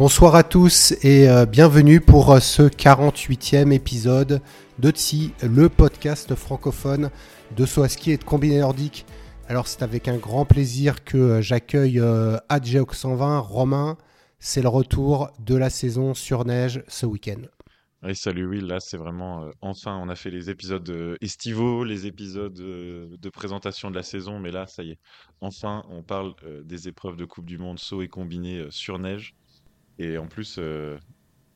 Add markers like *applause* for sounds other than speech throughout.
Bonsoir à tous et euh, bienvenue pour euh, ce 48e épisode de TSI, le podcast francophone de saut à ski et de combiné nordique. Alors c'est avec un grand plaisir que euh, j'accueille Adgeok 120, Romain. C'est le retour de la saison sur neige ce week-end. Oui, salut Will, là c'est vraiment enfin on a fait les épisodes estivaux, les épisodes de présentation de la saison, mais là ça y est, enfin on parle des épreuves de Coupe du Monde saut et combiné sur neige. Et en plus, euh,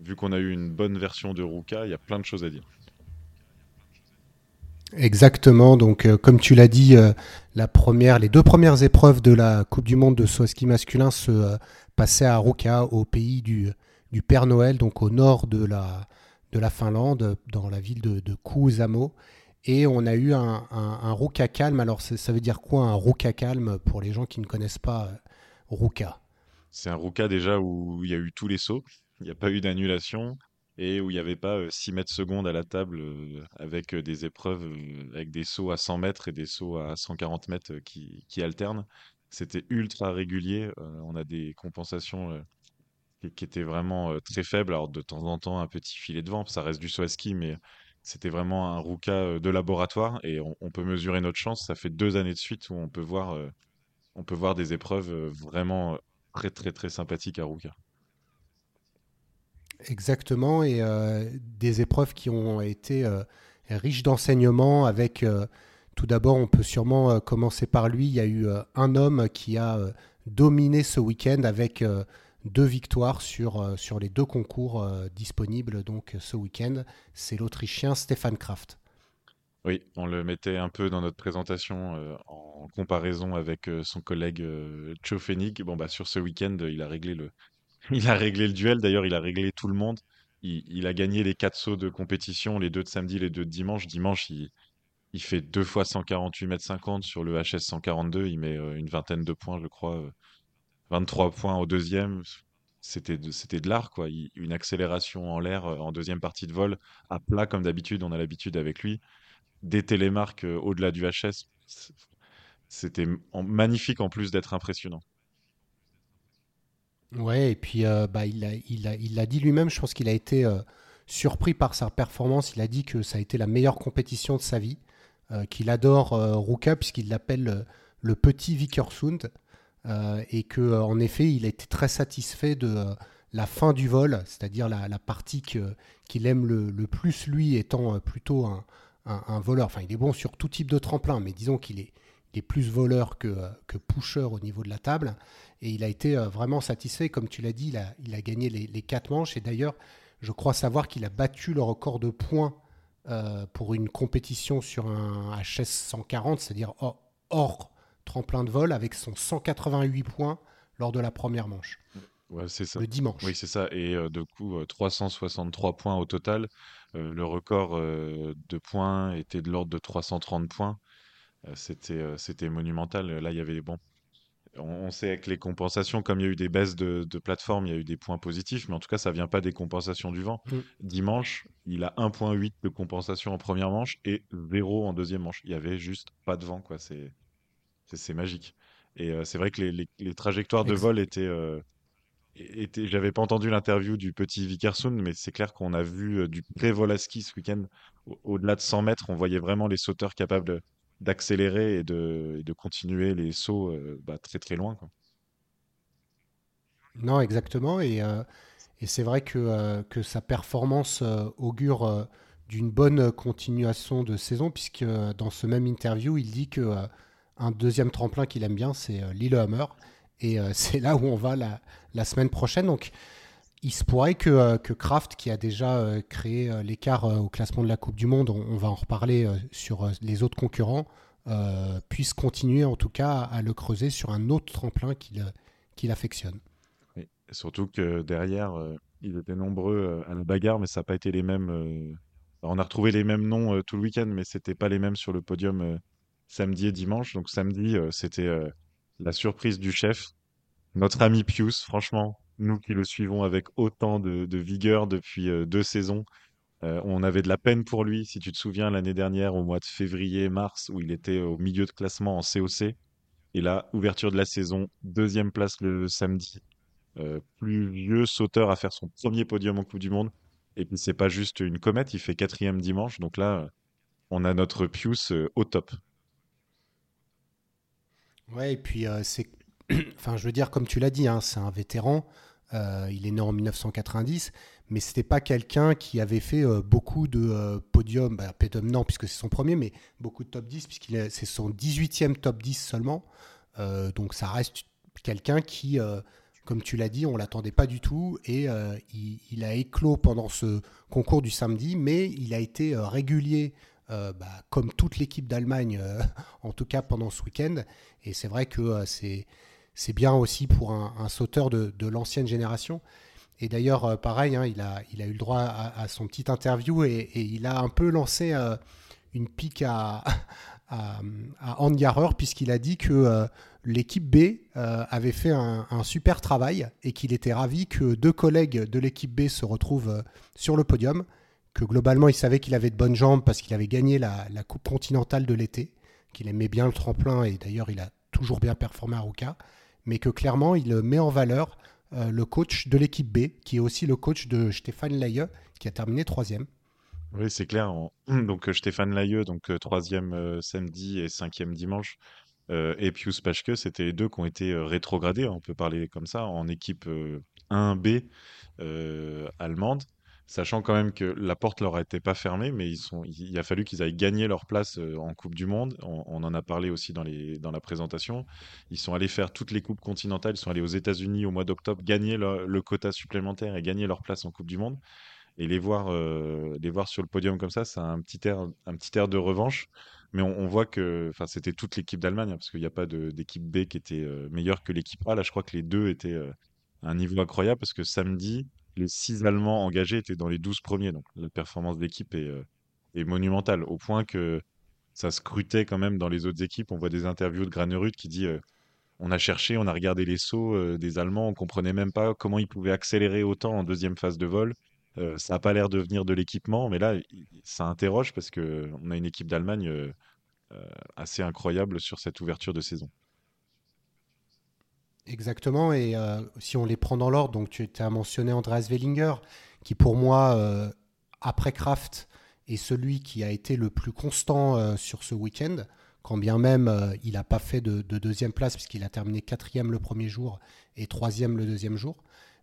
vu qu'on a eu une bonne version de Ruka, il y a plein de choses à dire. Exactement. Donc, euh, comme tu l'as dit, euh, la première, les deux premières épreuves de la Coupe du Monde de saut ski masculin se passaient à Ruka, au pays du, Père Noël, donc au nord de la, de la Finlande, dans la ville de, de Kuusamo. Et on a eu un, un, Ruka calme. Alors, ça veut dire quoi un Ruka calme pour les gens qui ne connaissent pas Ruka? C'est un Ruka déjà où il y a eu tous les sauts, il n'y a pas eu d'annulation et où il n'y avait pas 6 mètres secondes à la table avec des épreuves avec des sauts à 100 mètres et des sauts à 140 mètres qui, alternent. C'était ultra régulier. on a des compensations qui, étaient vraiment très faibles. Alors de temps en temps un petit filet de vent, ça reste du saut à ski, mais c'était vraiment un Ruka de laboratoire et on, on, peut mesurer notre chance. Ça fait deux années de suite où on peut voir, on peut voir des épreuves vraiment très très très sympathique à Ruka. Exactement, et euh, des épreuves qui ont été euh, riches d'enseignements avec, euh, tout d'abord, on peut sûrement commencer par lui, il y a eu un homme qui a dominé ce week-end avec deux victoires sur, sur les deux concours disponibles donc ce week-end, c'est l'Autrichien Stéphane Kraft. Oui, on le mettait un peu dans notre présentation euh, en comparaison avec euh, son collègue euh, Bon, bah, sur ce week-end, il a réglé le, *laughs* il a réglé le duel. D'ailleurs, il a réglé tout le monde. Il, a gagné les quatre sauts de compétition, les deux de samedi, les deux de dimanche. Dimanche, il, fait deux fois 148 mètres 50 sur le HS 142. Il met une vingtaine de points, je crois. 23 points au deuxième. C'était de, c'était de l'art, quoi. une accélération en l'air en deuxième partie de vol, à plat comme d'habitude. On a l'habitude avec lui des télémarques euh, au-delà du HS. C'était magnifique en plus d'être impressionnant. Ouais, et puis euh, bah, il l'a dit lui-même, je pense qu'il a été euh, surpris par sa performance. Il a dit que ça a été la meilleure compétition de sa vie, qu'il adore Ruka puisqu'il l'appelle le petit Vikersund, et que en effet, il a été très satisfait de la fin du vol, c'est-à-dire la, partie qu'il aime le, plus lui étant plutôt un, un, voleur. Enfin, il est bon sur tout type de tremplin, mais disons qu'il est, plus voleur que, que pusher au niveau de la table. Et il a été euh, vraiment satisfait. Comme tu l'as dit, il a, il a gagné les, quatre manches. Et d'ailleurs, je crois savoir qu'il a battu le record de points euh, pour une compétition sur un HS 140, c'est-à-dire hors, tremplin de vol, avec son 188 points lors de la première manche. Ouais, c'est ça. Le dimanche. Oui, c'est ça. Et euh, de coup, 363 points au total. Euh, le record euh, de points était de l'ordre de 330 points. Euh, c'était, monumental. Là, il y avait, bon, on, sait avec les compensations, comme il y a eu des baisses de, plateforme, il y a eu des points positifs, mais en tout cas, ça vient pas des compensations du vent. Mm. Dimanche, il a 1.8 de compensation en première manche et 0 en deuxième manche. Il y avait juste pas de vent, quoi. C'est, c'est, magique. Et c'est vrai que les, trajectoires de vol étaient, j'avais pas entendu l'interview du petit Vikersund, mais c'est clair qu'on a vu euh, du pré-Volaski ce week-end. Au-delà de 100 mètres, on voyait vraiment les sauteurs capables d'accélérer et de, continuer les sauts euh, bah, très très loin. Non, exactement. Et, euh, et c'est vrai que, que sa performance augure d'une bonne continuation de saison, puisque dans ce même interview, il dit que un deuxième tremplin qu'il aime bien, c'est Lillehammer. Et euh, *laughs* c'est là où on va la, semaine prochaine. Donc, il se pourrait que, euh, Kraft, qui a déjà euh, créé l'écart au classement de la Coupe du Monde, on, va en reparler sur les autres concurrents, puisse continuer en tout cas à le creuser sur un autre tremplin qu'il affectionne. surtout que derrière, ils étaient nombreux à la bagarre, mais ça n'a pas été les mêmes. on a retrouvé les mêmes noms tout le week-end, mais c'était pas les mêmes sur le podium samedi et dimanche. Donc samedi, c'était la surprise du chef, notre ami Pius, franchement, nous qui le suivons avec autant de, vigueur depuis deux saisons, on avait de la peine pour lui. Si tu te souviens, l'année dernière, au mois de février, mars, où il était au milieu de classement en COC, et là, ouverture de la saison, deuxième place le samedi. plus vieux sauteur à faire son premier podium en Coupe du Monde. Et puis, c'est pas juste une comète, il fait quatrième dimanche. Donc là, on a notre Pius au top. Ouais, et puis c'est. *clears throat* enfin, je veux dire, comme tu l'as dit, hein, c'est un vétéran. il est né en 1990 mais c'était pas quelqu'un qui avait fait euh, beaucoup de euh, podiums, bah, podium non, puisque c'est son premier, mais beaucoup de top 10, puisqu'il c'est son 18e top 10 seulement. Euh, donc ça reste quelqu'un qui, comme tu l'as dit, on l'attendait pas du tout, et il, a éclos pendant ce concours du samedi, mais il a été régulier. Bah, comme toute l'équipe d'Allemagne, en tout cas pendant ce week-end. Et c'est vrai que c'est, c'est bien aussi pour un, sauteur de, l'ancienne génération. Et d'ailleurs, euh, pareil, hein, il, a, il a eu le droit à, son petit interview et, il a un peu lancé euh, une pique à, à, à puisqu'il a dit que euh, l'équipe B avait fait un, super travail et qu'il était ravi que deux collègues de l'équipe B se retrouvent sur le podium, que globalement il savait qu'il avait de bonnes jambes parce qu'il avait gagné la, Coupe continentale de l'été, qu'il aimait bien le tremplin et d'ailleurs il a toujours bien performé à Ruka, mais que clairement il met en valeur euh, le coach de l'équipe B, qui est aussi le coach de Stéphane Laye, qui a terminé troisième. Oui, c'est clair. *clears throat* Donc euh, Stéphane Laye, donc euh, troisième samedi et cinquième dimanche, et Pius Pachke, c'était les deux qui ont été rétrogradés, on peut parler comme ça, en équipe 1B allemande sachant quand même que la porte leur a été pas fermée, mais il a fallu qu'ils aillent gagner leur place euh, en Coupe du Monde. On, en a parlé aussi dans, la présentation. Ils sont allés faire toutes les coupes continentales. Ils sont allés aux États-Unis au mois d'octobre, gagner le, quota supplémentaire et gagner leur place en Coupe du Monde. Et les voir, euh, sur le podium comme ça, petit air, un petit air de revanche. Mais on, voit que, c'était toute l'équipe d'Allemagne, hein, parce qu'il n'y a pas d'équipe B qui était euh, meilleure que l'équipe A. Là, je crois que les deux étaient à un niveau incroyable, parce que samedi, les six Allemands engagés étaient dans les 12 premiers. Donc la performance d'équipe est, euh, est, monumentale, au point que ça scrutait quand même dans les autres équipes. On voit des interviews de Granerud qui dit euh, on a cherché, on a regardé les sauts euh, des Allemands, on comprenait même pas comment ils pouvaient accélérer autant en deuxième phase de vol. ça n'a pas l'air de venir de l'équipement, mais là, ça interroge parce qu'on a une équipe d'Allemagne assez incroyable sur cette ouverture de saison. Exactement, et euh, si on les prend dans l'ordre, donc tu as mentionné Andreas Wellinger, qui pour moi, euh, après Kraft, est celui qui a été le plus constant euh, sur ce week-end, quand bien même il n'a pas fait de, deuxième place, puisqu'il a terminé quatrième le premier jour et troisième le deuxième jour.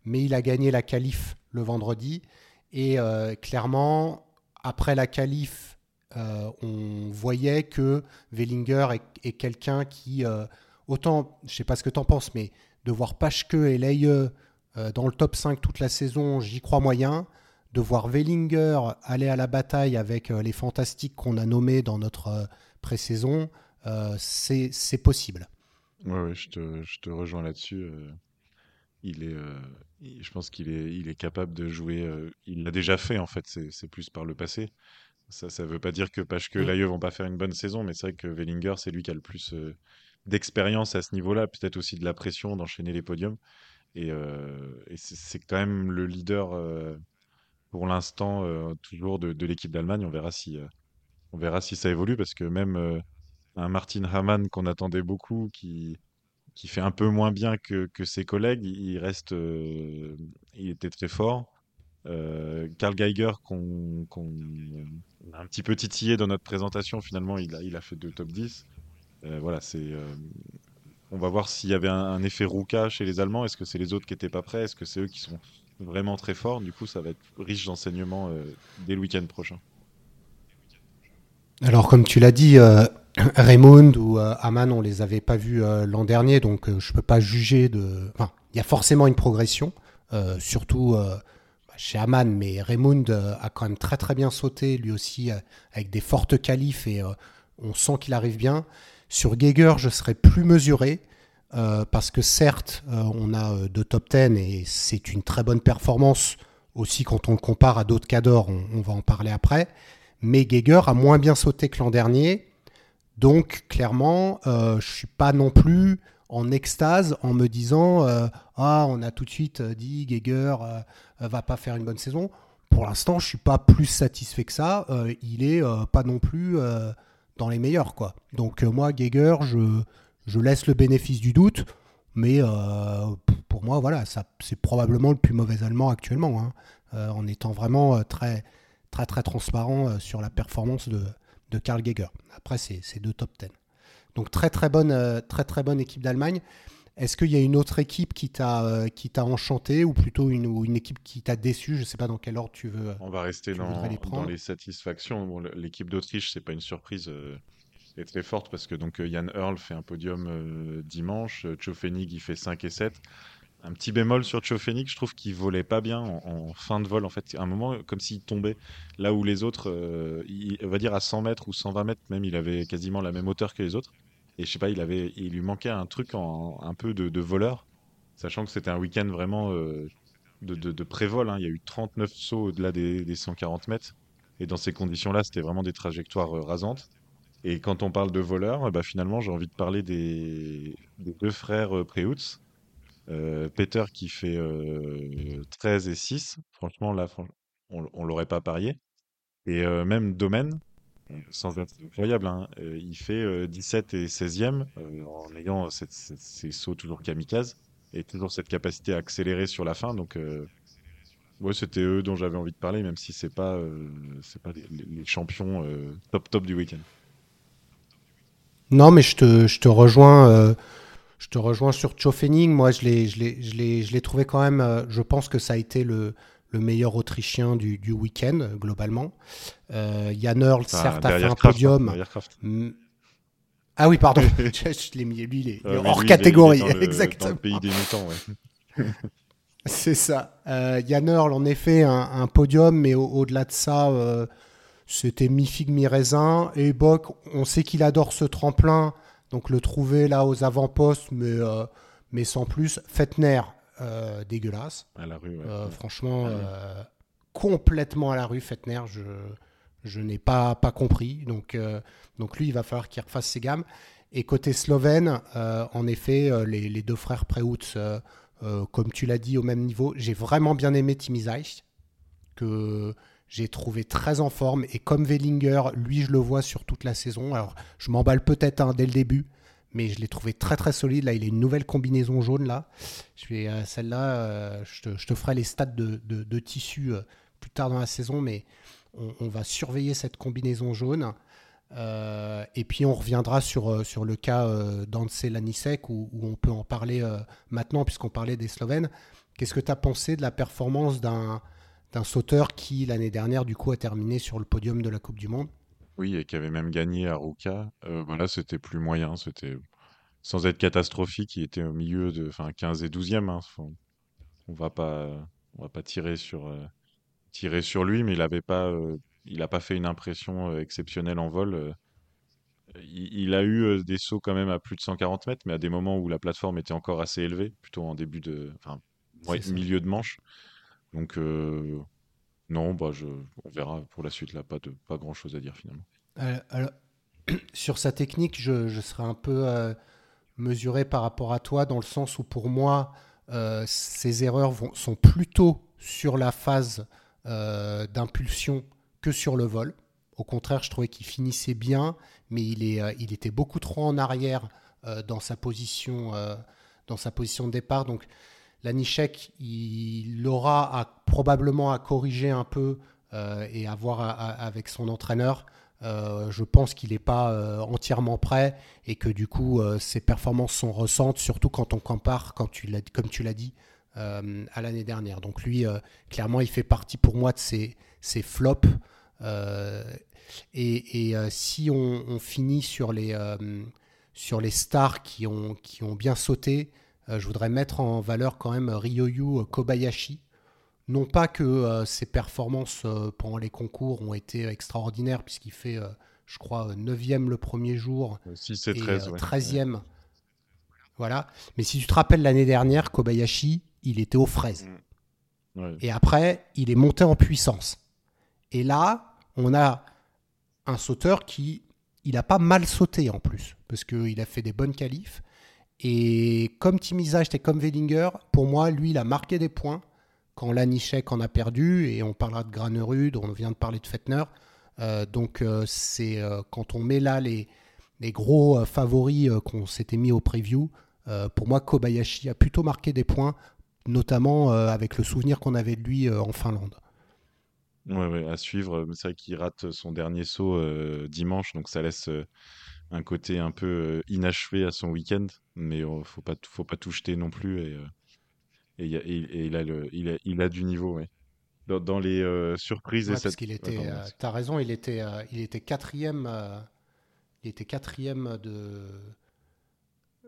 Mais il a gagné la qualif le vendredi, et clairement, après la qualif, on voyait que Wellinger est quelqu'un qui autant, je sais pas ce que tu en penses, mais de voir Pachke et Leie euh, dans le top 5 toute la saison, j'y crois moyen. De voir Wellinger aller à la bataille avec euh, les fantastiques qu'on a nommés dans notre euh, pré-saison, c'est possible. Oui, ouais, je, te, je, te, rejoins là-dessus. il est, je pense qu'il est, il est capable de jouer. il l'a déjà fait, en fait, c'est plus par le passé. Ça ne veut pas dire que Pachke et Laie vont pas faire une bonne saison, mais c'est vrai que Wellinger, c'est lui qui a le plus d'expérience à ce niveau-là, peut-être aussi de la pression d'enchaîner les podiums. Et, euh, c'est quand même le leader euh, pour l'instant euh, toujours de, l'équipe d'Allemagne. On verra si on verra si ça évolue parce que même un Martin Hamann qu'on attendait beaucoup, qui qui fait un peu moins bien que, que ses collègues, il reste, il était très fort. Karl Geiger, qu'on a un petit peu titillé dans notre présentation, finalement, il a, il a fait deux top 10. Euh, voilà, c'est. Euh, on va voir s'il y avait un, effet Ruka chez les Allemands. Est-ce que c'est les autres qui n'étaient pas prêts? Est-ce que c'est eux qui sont vraiment très forts? Du coup, ça va être riche d'enseignements euh, dès le week-end prochain. Alors, comme tu l'as dit, *clears throat* Raymond ou Aman, on les avait pas vus l'an dernier, donc je peux pas juger de. Enfin, il y a forcément une progression, surtout chez Aman, mais Raymond a quand même très très bien sauté, lui aussi, avec des fortes qualifs et on sent qu'il arrive bien. Sur Geiger, je serais plus mesuré. parce que certes, on a deux top 10 et c'est une très bonne performance aussi quand on le compare à d'autres cadors, on, va en parler après. Mais Geiger a moins bien sauté que l'an dernier. Donc clairement, je ne suis pas non plus en extase en me disant Ah, on a tout de suite dit Geiger va pas faire une bonne saison pour l'instant, je suis pas plus satisfait que ça. Euh, il est euh, pas non plus euh, dans les meilleurs, quoi. Donc moi, Geiger, je, je laisse le bénéfice du doute, mais pour moi, voilà, c'est probablement le plus mauvais allemand actuellement, hein. en étant vraiment très, très, très transparent sur la performance de, de Karl Geiger. Après, c'est, deux top 10. Donc très, très bonne, très, très bonne équipe d'Allemagne. Est-ce qu'il y a une autre équipe qui t'a euh, qui t'a enchanté ou plutôt une, une équipe qui t'a déçu? Je ne sais pas dans quel ordre tu veux. On va rester dans les, dans les, satisfactions. L'équipe d'Autriche, c'est pas une surprise. Euh, est très forte parce que donc Jan euh, Earl fait un podium dimanche, Chofenig il fait 5 et 7. Un petit bémol sur Chofenig, je trouve qu'il volait pas bien en, fin de vol en fait. À un moment, comme s'il tombait là où les autres, on va dire à 100 mètres ou 120 mètres même, il avait quasiment la même hauteur que les autres. Et je sais pas, il, lui manquait un truc en, un peu de, voleur, sachant que c'était un week-end vraiment euh, de, de, pré-vol. Hein. Il y a eu 39 sauts au-delà des, 140 mètres. Et dans ces conditions-là, c'était vraiment des trajectoires euh, rasantes. Et quand on parle de voleurs, bah, finalement, j'ai envie de parler des, deux frères euh, Preutz. Peter qui fait 13 et 6. Franchement, là, on, on l'aurait pas parié. Et même Domaine, sans être incroyable. Hein. Euh, il fait 17 euh, et 16e euh, en ayant ces sauts toujours kamikaze et toujours cette capacité à accélérer sur la fin. Donc, ouais, c'était eux dont j'avais envie de parler, même si c'est pas, pas les, champions top top du week-end. Non, mais je te, rejoins. je te rejoins sur Chofening. Moi, je l'ai, je l'ai trouvé quand même. je pense que ça a été le, le meilleur Autrichien du, du week-end, globalement. Euh, Jan Earl, certes, a fait un podium. Ah oui, pardon. *laughs* *laughs* je l'ai mis, lui, il est, hors catégorie. Exactement. pays des mutants, *laughs* C'est ça. Euh, Jan Earl, en effet, un, un podium, mais au-delà de ça, euh, c'était mi-figue, mi-raisin. Et Bock, on sait qu'il adore ce tremplin, donc le trouver là aux avant-postes, mais, euh, mais sans plus. Fettner, euh, dégueulasse. À la rue, euh, franchement, euh, complètement à la rue, Fettner, je, je n'ai pas, pas compris. Donc, donc lui, il va falloir qu'il refasse ses gammes. Et côté slovène, en effet, les, les, deux frères Preutz, comme tu l'as dit, au même niveau. J'ai vraiment bien aimé Timizaj, que j'ai trouvé très en forme. Et comme Wellinger, lui, je le vois sur toute la saison. Alors, je m'emballe peut-être hein, dès le début, mais je l'ai trouvé très très solide. Là, il a une nouvelle combinaison jaune là. Je vais euh, celle-là, euh, je, te, ferai les stats de, tissu euh, plus tard dans la saison, mais on, va surveiller cette combinaison jaune. et puis on reviendra sur, le cas d'Ance Lanisek où, où, on peut en parler maintenant puisqu'on parlait des Slovènes. Qu'est-ce que tu as pensé de la performance d'un sauteur qui l'année dernière du coup a terminé sur le podium de la Coupe du Monde? Oui, et qui avait même gagné à Ruka. Euh, voilà, c'était plus moyen, c'était sans être catastrophique, il était au milieu de enfin 15 et 12e. Hein, on va pas on va pas tirer sur euh, tirer sur lui, mais il avait pas euh, il a pas fait une impression exceptionnelle en vol. Il, a eu des sauts quand même à plus de 140 mètres, mais à des moments où la plateforme était encore assez élevée, plutôt en début de, enfin, milieu de manche. Donc, non, bah je, on verra pour la suite, là, pas, de, pas grand chose à dire finalement. Euh, *clears throat* sur sa technique, je, je serais un peu euh, mesuré par rapport à toi, dans le sens où pour moi, euh, ses erreurs sont plutôt sur la phase d'impulsion que sur le vol. Au contraire, je trouvais qu'il finissait bien, mais il, est, il était beaucoup trop en arrière dans, sa position, dans sa position de départ. Donc, Lanichek, il aura probablement à corriger un peu euh, et à voir avec son entraîneur. Euh, je pense qu'il n'est pas euh, entièrement prêt et que du coup ses performances sont ressenties, surtout quand on compare, quand tu comme tu l'as dit, à l'année dernière. Donc lui, clairement, il fait partie pour moi de ces, flops. et, si on, finit sur les, stars qui ont, qui ont bien sauté, euh, je voudrais mettre en valeur quand même Ryoyu Kobayashi. Non pas que euh, ses performances euh, pendant les concours ont été extraordinaires, puisqu'il fait, je crois, 9e le premier jour. 6 et 13, 13e. Voilà. Mais si tu te rappelles l'année dernière, Kobayashi, il était aux fraises. Mm. Ouais. Et après, il est monté en puissance. Et là, on a un sauteur qui, il a pas mal sauté en plus, parce qu'il a fait des bonnes qualifs. Et comme Timizage et comme Wellinger, pour moi, lui, il a marqué des points quand Lanichek en a perdu. Et on parlera de Granerud, on vient de parler de Fettner. Euh, donc, euh, c'est euh, quand on met là les, gros favoris qu'on s'était mis au preview, pour moi, Kobayashi a plutôt marqué des points, notamment avec le souvenir qu'on avait de lui en Finlande. Ouais, ouais, à suivre. C'est vrai qu'il rate son dernier saut dimanche, donc ça laisse un côté un peu inachevé à son week-end. Mais euh, faut pas, faut pas tout jeter non plus. Et, il y a- et- et il a le, il a, il a du niveau, ouais. Dans, dans les euh, surprises et Ouais, parce cette... qu'il était, euh, t'as raison, il était, euh, il était quatrième, euh, il était quatrième de,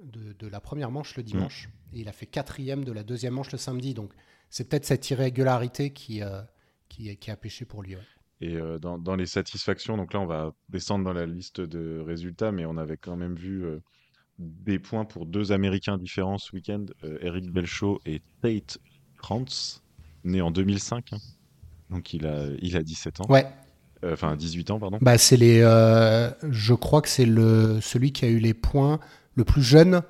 de, de la première manche Mm. le dimanche, et il a fait quatrième de la deuxième manche le samedi. Donc c'est peut-être cette irrégularité qui, euh, qui, qui a pêché pour lui. ouais. Et euh, dans, dans les satisfactions, donc là, on va descendre dans la liste de résultats, mais on avait quand même vu euh, des points pour deux Américains différents ce week-end, euh, Eric Belchaud et Tate Krantz, né en 2005. hein. Donc il a, il a 17 ans. Ouais, Euh, Enfin, 18 ans, pardon. bah c'est les, euh, je crois que c'est le celui qui a eu les points le plus jeune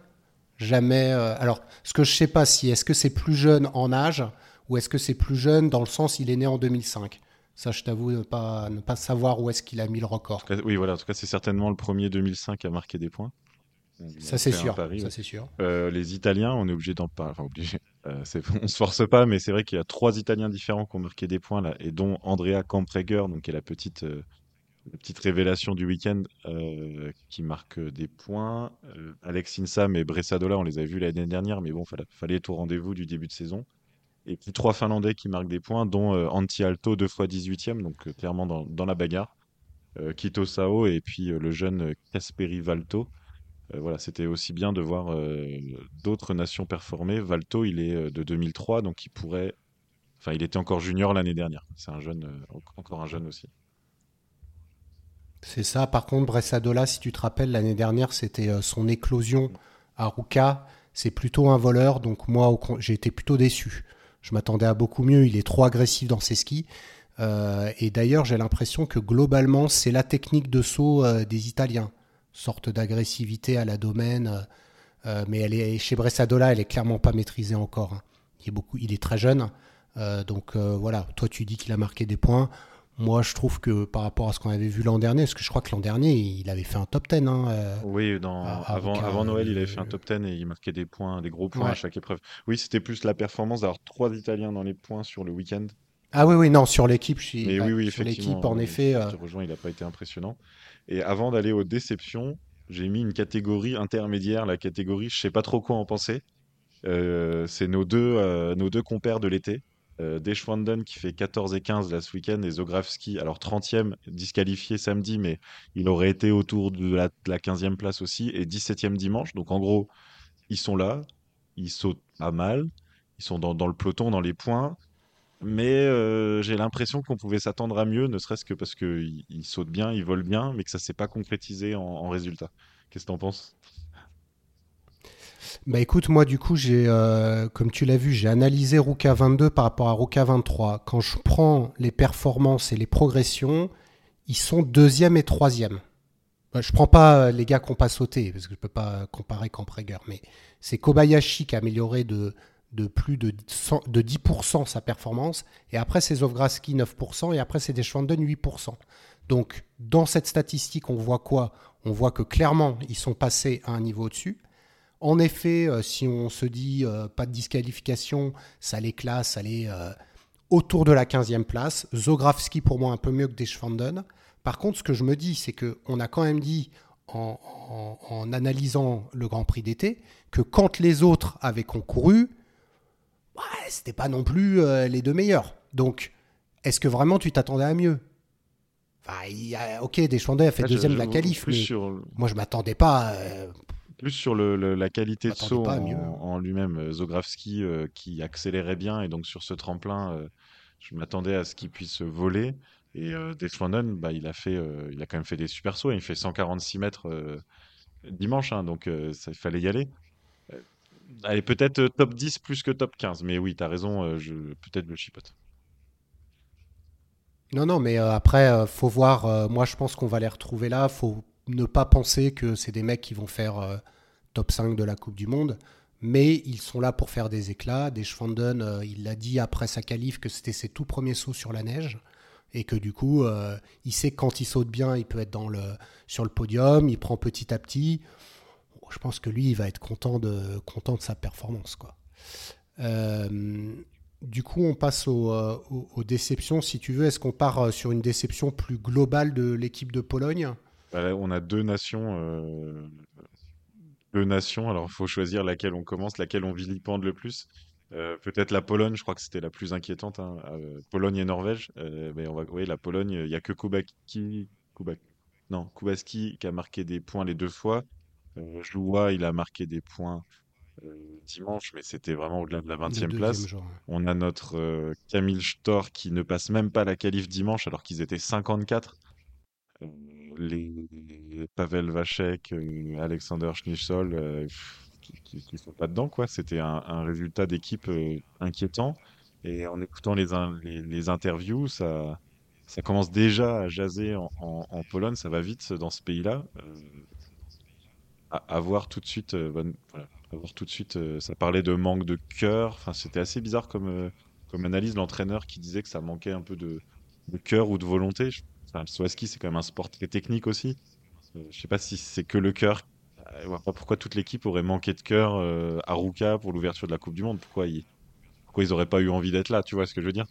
jamais. euh, alors ce que je sais pas si est-ce que c'est plus jeune en âge ou est-ce que c'est plus jeune dans le sens il est né en 2005. Ça, je t'avoue ne pas, ne pas savoir où est-ce qu'il a mis le record. Cas, oui, voilà, en tout cas, c'est certainement le premier 2005 à marquer des points. Ça, c'est sûr. pari, ça, ouais. c'est sûr. Euh, les Italiens, on est obligé d'en parler. Enfin, obligé. Euh, *laughs* on se force pas, mais c'est vrai qu'il y a trois Italiens différents qui ont marqué des points là, et dont Andrea Campreger, donc qui est la petite, euh, la petite révélation du week-end, qui marque des points. Alex Insam et Bressadola, on les avait vus l'année dernière, mais bon, fallait, fallait être au rendez-vous du début de saison. Et puis trois Finlandais qui marquent des points, dont Antti Alto, deux fois 18e, donc clairement dans, dans la bagarre. Kito Sao et puis le jeune Kasperi Valto. Euh, voilà, c'était aussi bien de voir euh, d'autres nations performer. Valto, il est euh, de 2003, donc il pourrait. Enfin, il était encore junior l'année dernière. C'est un jeune, encore un jeune aussi. C'est ça. Par contre, Bressadola, si tu te rappelles, l'année dernière, c'était son éclosion à Ruka. C'est plutôt un voleur. Donc, moi, j'ai été plutôt déçu. Je m'attendais à beaucoup mieux. Il est trop agressif dans ses skis. Et d'ailleurs, j'ai l'impression que globalement, c'est la technique de saut des Italiens. Sorte d'agressivité à la domaine. euh, euh, mais elle est, chez Bressadola, elle est clairement pas maîtrisée encore. hein. Il est, beaucoup, il est très jeune. Euh, donc euh, voilà, toi tu dis qu'il a marqué des points. Moi je trouve que par rapport à ce qu'on avait vu l'an dernier, parce que je crois que l'an dernier il avait fait un top 10. hein, Oui, dans, avant, Noël, il avait fait un top 10 et il marquait des points, des gros points à chaque épreuve. Oui, c'était plus la performance d'avoir trois Italiens dans les points sur le week-end. Ah oui, oui, non, sur l'équipe, je suis. Mais oui, oui, sur effectivement. l'équipe, en effet. je te rejoins, il n'a pas été impressionnant. Et avant d'aller aux déceptions, j'ai mis une catégorie intermédiaire, la catégorie je sais pas trop quoi en penser. Euh, c'est nos deux, euh, nos deux compères de l'été. Euh, Deschwanden qui fait 14 et 15 là ce week-end et Zografski, alors 30e, disqualifié samedi, mais il aurait été autour de la, de la 15e place aussi, et 17e dimanche. Donc en gros, ils sont là, ils sautent pas mal, ils sont dans le peloton, dans les points, mais euh, j'ai l'impression qu'on pouvait s'attendre à mieux, ne serait-ce que parce qu'ils ils sautent bien, ils volent bien, mais que ça s'est pas concrétisé en, résultat. Qu'est-ce que t'en penses? Bah écoute, moi du coup, j'ai, euh, comme tu l'as vu, j'ai analysé Ruka 22 par rapport à Ruka 23. Quand je prends les performances et les progressions, ils sont deuxième et troisième. Bah, je prends pas euh, les gars qui n'ont pas sauté, parce que je peux pas comparer Campreger, mais c'est Kobayashi qui a amélioré de, de plus de, 100 de 10% sa performance, et après c'est Zovgraski 9%, et après c'est Deschwanden 8%. Donc dans cette statistique, on voit quoi? On voit que clairement, ils sont passés à un niveau au-dessus. En effet, euh, si on se dit euh, pas de disqualification, ça les classe, ça les euh, autour de la 15e place. Zografski pour moi un peu mieux que Deschwanden. Par contre, ce que je me dis, c'est que on a quand même dit en analysant le Grand Prix d'été que quand les autres avaient concouru, ouais, c'était pas non plus euh, les deux meilleurs. Donc, est-ce que vraiment tu t'attendais à mieux? Enfin, il y a- ok, Deschwanden a fait Ah, deuxième de la qualif, mais sur, moi je m'attendais pas. euh, plus sur le, le- la qualité de saut en, lui-même. Euh, Zografski euh, qui accélérait bien et donc sur ce tremplin, je m'attendais à ce qu'il puisse voler. Et Deschwanden, bah, il a fait, il a quand même fait des super sauts. Il fait 146 mètres dimanche, hein, donc il fallait y aller. Allez, peut-être top 10 plus que top 15, mais oui, tu as raison, je... peut-être le chipote. Non, non, mais après, faut voir. moi, je pense qu'on va les retrouver là. faut ne pas penser que c'est des mecs qui vont faire top 5 de la Coupe du Monde mais ils sont là pour faire des éclats. Des Schwanden, il l'a dit après sa qualif que c'était ses tout premiers sauts sur la neige et que du coup, il sait que quand il saute bien, il peut être dans le, sur le podium, il prend petit à petit je pense que lui, il va être content de, sa performance. Quoi. Euh, du coup, on passe euh, aux, déceptions. Si tu veux, est-ce qu'on part euh, sur une déception plus globale de l'équipe de Pologne? Bah, On a deux nations. Deux nations. Alors, il faut choisir laquelle on commence, laquelle on vilipende le plus. Peut-être la Pologne, je crois que c'était la plus inquiétante. Hein. Pologne et Norvège. mais on va, oui, la Pologne, il n'y a que Kubaki, non, Kubaski qui a marqué des points les deux fois. Euh, Joua, il a marqué des points euh, dimanche, mais c'était vraiment au-delà de la 20e place. On a notre euh, Camille Stor qui ne passe même pas la qualif dimanche alors qu'ils étaient 54. les Pavel Vachek, Alexander Schnitzol, qui, ne sont pas dedans, quoi. C'était un, résultat d'équipe inquiétant. Et en écoutant les, les, interviews, ça, ça commence déjà à jaser en, en, Pologne. Ça va vite dans ce pays-là à, voir tout de suite. Euh, tout de suite. Euh, ça parlait de manque de cœur. Enfin, c'était assez bizarre comme, euh, analyse. L'entraîneur qui disait que ça manquait un peu de, cœur ou de volonté. Enfin, le saut c'est quand même un sport très technique aussi. je sais pas si c'est que le cœur. Je vois pas pourquoi toute l'équipe aurait manqué de cœur à Ruka pour l'ouverture de la Coupe du Monde. Pourquoi ils, pourquoi ils auraient pas eu envie d'être là Tu vois ce que je veux dire?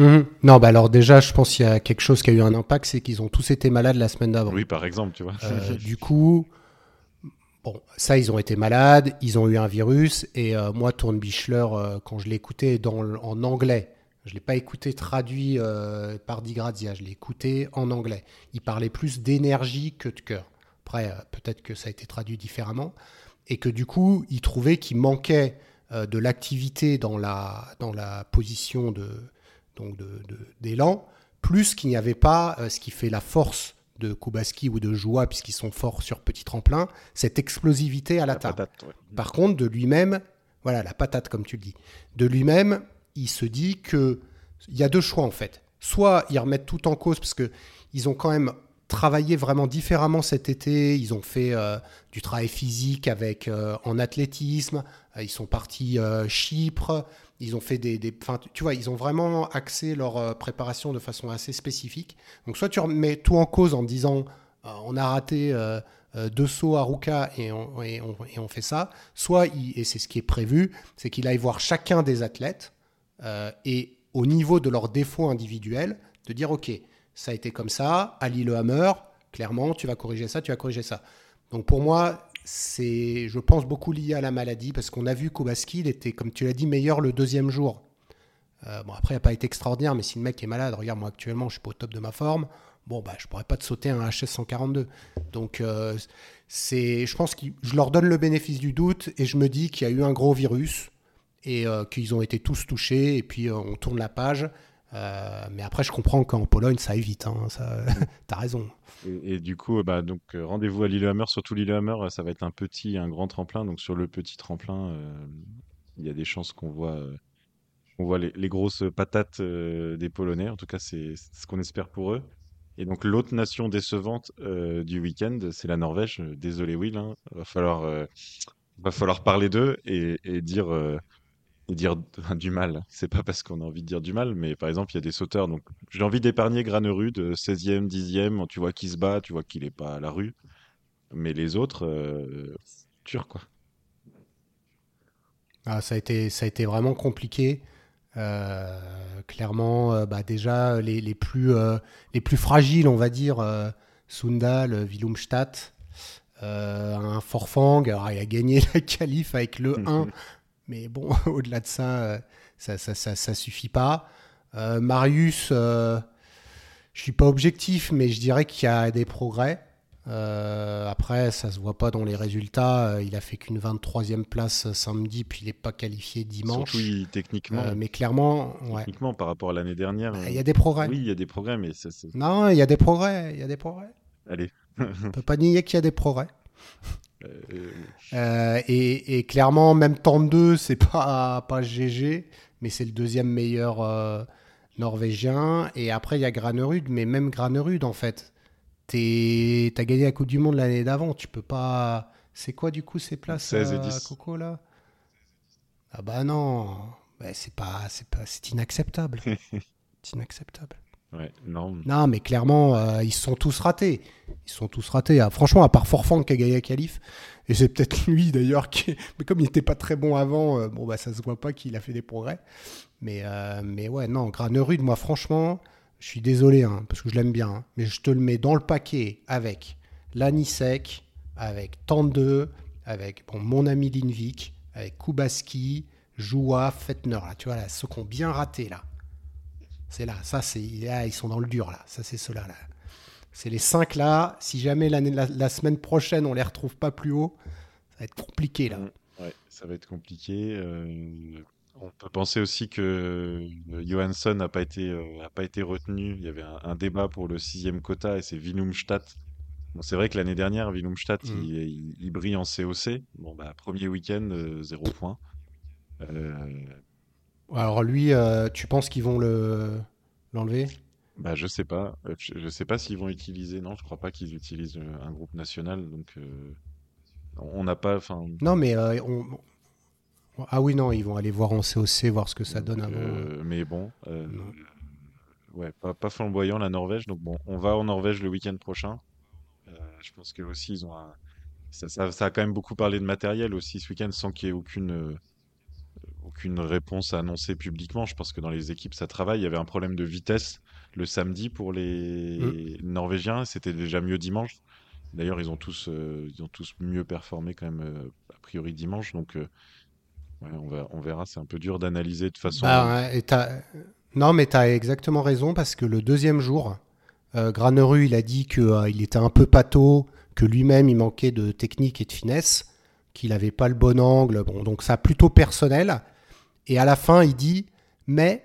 Mhm. Non, bah alors déjà, je pense qu'il y a quelque chose qui a eu un impact, c'est qu'ils ont tous été malades la semaine d'avant. Oui, par exemple, tu vois. Euh, du coup, bon, ça, ils ont été malades, ils ont eu un virus, et euh, moi, Tourne-Bichler, euh, quand je l'ai écouté en anglais, je ne l'ai pas écouté traduit par Di Grazia, je l'ai écouté en anglais. Il parlait plus d'énergie que de cœur. Après, peut-être que ça a été traduit différemment, et que du coup, il trouvait qu'il manquait de l'activité dans la, dans la position de donc d'élan, plus qu'il n'y avait pas euh, ce qui fait la force de Kubaski ou de Joua, puisqu'ils sont forts sur petit tremplin, cette explosivité à la, table. Par contre, de lui-même, voilà, la patate, comme tu le dis, de lui-même, il se dit que il y a deux choix en fait. Soit ils remettent tout en cause parce que ils ont quand même travaillé vraiment différemment cet été. Ils ont fait euh, du travail physique avec euh, en athlétisme. ils sont partis Chypre. Ils ont fait des, tu vois, ils ont vraiment axé leur euh, préparation de façon assez spécifique. Donc soit tu remets tout en cause en disant euh, on a raté euh, deux sauts à Ruka et on, et, on, fait ça, soit et c'est ce qui est prévu, c'est qu'il aille voir chacun des athlètes et au niveau de leurs défauts individuels, de dire ok, ça a été comme ça, Ali Le Hammer, clairement, tu vas corriger ça, tu vas corriger ça. Donc pour moi, c'est, je pense, beaucoup lié à la maladie, parce qu'on a vu Kobaski, il était, comme tu l'as dit, meilleur le deuxième jour. Euh, bon, après, il n'a pas été extraordinaire, mais si le mec est malade, regarde, moi actuellement, je suis pas au top de ma forme, bon, bah, je pourrais pas te sauter un HS 142. Donc, euh, c'est, je pense que je leur donne le bénéfice du doute, et je me dis qu'il y a eu un gros virus, et euh, qu'ils ont été tous touchés, et puis on tourne la page. Mais après, je comprends qu'en Pologne, ça évite. Hein, ça... *laughs* T'as raison. Et, du coup, bah, donc euh, rendez-vous à Lillehammer. Surtout Lillehammer, euh, ça va être un petit, un grand tremplin. Donc sur le petit tremplin, euh, il y a des chances qu'on voit, on voit les, grosses patates des Polonais. En tout cas, c'est ce qu'on espère pour eux. Et donc l'autre nation décevante du week-end, c'est la Norvège. Désolé Will, hein. va falloir, va falloir parler d'eux et, et, dire dire *laughs* du mal. C'est pas parce qu'on a envie de dire du mal, mais par exemple, il y a des sauteurs. Donc, j'ai envie d'épargner Granerud, 16e, 10e. Tu vois qu'il se bat, tu vois qu'il est pas à la rue. Mais les autres, euh, quoi. Ah, ça, a été, ça a été vraiment compliqué. Euh, clairement, euh, bah, déjà, les, les plus, euh, les plus fragiles, on va dire, Sundal, Willumstadt, un Forfang. Alors, il a gagné *laughs* la qualif avec le 1. *laughs* Mais bon, *laughs* au-delà de ça, euh, ça, ça, ça, suffit pas. Euh, Marius, euh, je suis pas objectif, mais je dirais qu'il y a des progrès. après, ça se voit pas dans les résultats. il a fait qu'une 23e place samedi, puis il n'est pas qualifié dimanche. Surtout techniquement. mais clairement, techniquement par rapport à l'année dernière. Bah, il y a des progrès. Oui, il y a des progrès, mais non, il y a des progrès. Il y a des progrès. Allez. On peut pas nier qu'il y a des progrès. *laughs* Euh, et, clairement, même temps de deux, c'est pas, pas GG, mais c'est le deuxième meilleur norvégien. Et après, il y a Granerud, mais même Granerud, en fait, t'as gagné la Coupe du Monde l'année d'avant, tu peux pas. C'est quoi du coup ces places 16 et 10. Coco là? Ah bah non, bah, c'est pas, c'est pas, c'est inacceptable. *laughs* c'est inacceptable. Non. mais clairement, euh, ils sont tous ratés. Ils sont tous ratés. Ah, franchement, à part Forfang qui a gagné et c'est peut-être *laughs* lui d'ailleurs qui. Mais comme il n'était pas très bon avant, euh, bon bah ça se voit pas qu'il a fait des progrès. Mais, euh, mais ouais, non, Granerud, moi franchement, je suis désolé, hein, parce que je l'aime bien, hein, mais je te le mets dans le paquet avec Lanisek, avec Tande, avec bon, mon ami Linvik, avec Kubaski, Joua, Fettner, là, tu vois, là, ceux qui ont bien raté, là. C'est là, ça, c'est, ils sont dans le dur, là. Ça, c'est ceux-là, là. C'est les cinq là. Si jamais la, la, semaine prochaine, on les retrouve pas plus haut, ça va être compliqué, là. Ouais, ça va être compliqué. Euh, on peut penser aussi que euh, Johansson n'a pas été euh, pas été retenu. Il y avait un, débat pour le sixième quota et c'est Vinumstadt. Bon, c'est vrai que l'année dernière, Vinumstadt, mm. il, brille en COC. Bon, bah, premier week-end, euh, zéro point. Alors lui, tu penses qu'ils vont le l'enlever? Bah, je sais pas. Je, ne sais pas s'ils vont utiliser. Non, je crois pas qu'ils utilisent un groupe national. Donc, on n'a pas. Non, mais on, ah oui, non, ils vont aller voir en COC, voir ce que ça donne avant. Euh, mais bon, euh, ouais, pas, flamboyant la Norvège. Donc bon, on va en Norvège le week-end prochain. Euh, je pense que aussi ils ont ça, ça, a quand même beaucoup parlé de matériel aussi ce week-end sans qu'il y ait aucune aucune réponse annoncer publiquement. Je pense que dans les équipes ça travaille. Il y avait un problème de vitesse le samedi pour les mm. Norvégiens. C'était déjà mieux dimanche. D'ailleurs, ils ont tous ils ont tous mieux performé quand même a priori dimanche. Donc on, verra, c'est un peu dur d'analyser de façon. Bah, non, mais tu as exactement raison parce que le deuxième jour, euh, Graneru, il a dit qu'il euh, était un peu pâteau, que lui-même il manquait de technique et de finesse, qu'il n'avait pas le bon angle. Bon, donc ça plutôt personnel. Et à la fin, il dit Mais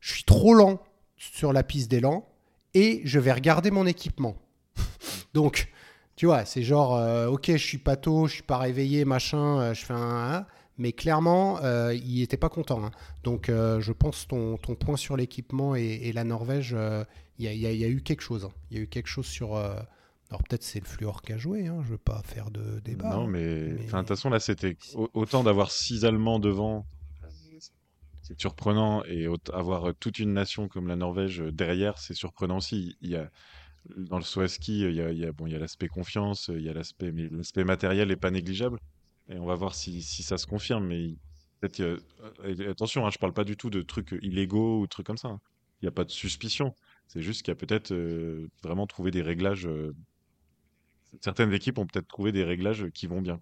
je suis trop lent sur la piste d'élan et je vais regarder mon équipement. *laughs* donc, tu vois, c'est genre euh, Ok, je suis pâteau, je suis pas réveillé, machin, je fais un mais clairement, euh, il n'était pas content. Hein. Donc, euh, je pense ton, ton point sur l'équipement et, la Norvège, euh, il y, a, eu quelque chose. Hein. Il y a eu quelque chose sur. Alors, peut-être c'est le fluor qui a joué, hein. je ne veux pas faire de débat. Non, mais, de toute façon, là, c'était autant d'avoir six Allemands devant. C'est surprenant et avoir toute une nation comme la Norvège derrière, c'est surprenant aussi. Il y a, dans le saut ski, il y a, bon, il y a l'aspect confiance, il y a l'aspect, mais l'aspect matériel n'est pas négligeable. Et on va voir si, si ça se confirme. Mais euh, attention, hein, je parle pas du tout de trucs illégaux ou trucs comme ça. Hein. Il n'y a pas de suspicion. C'est juste qu'il y a peut-être euh, vraiment trouvé des réglages. Euh, certaines équipes ont peut-être trouvé des réglages qui vont bien.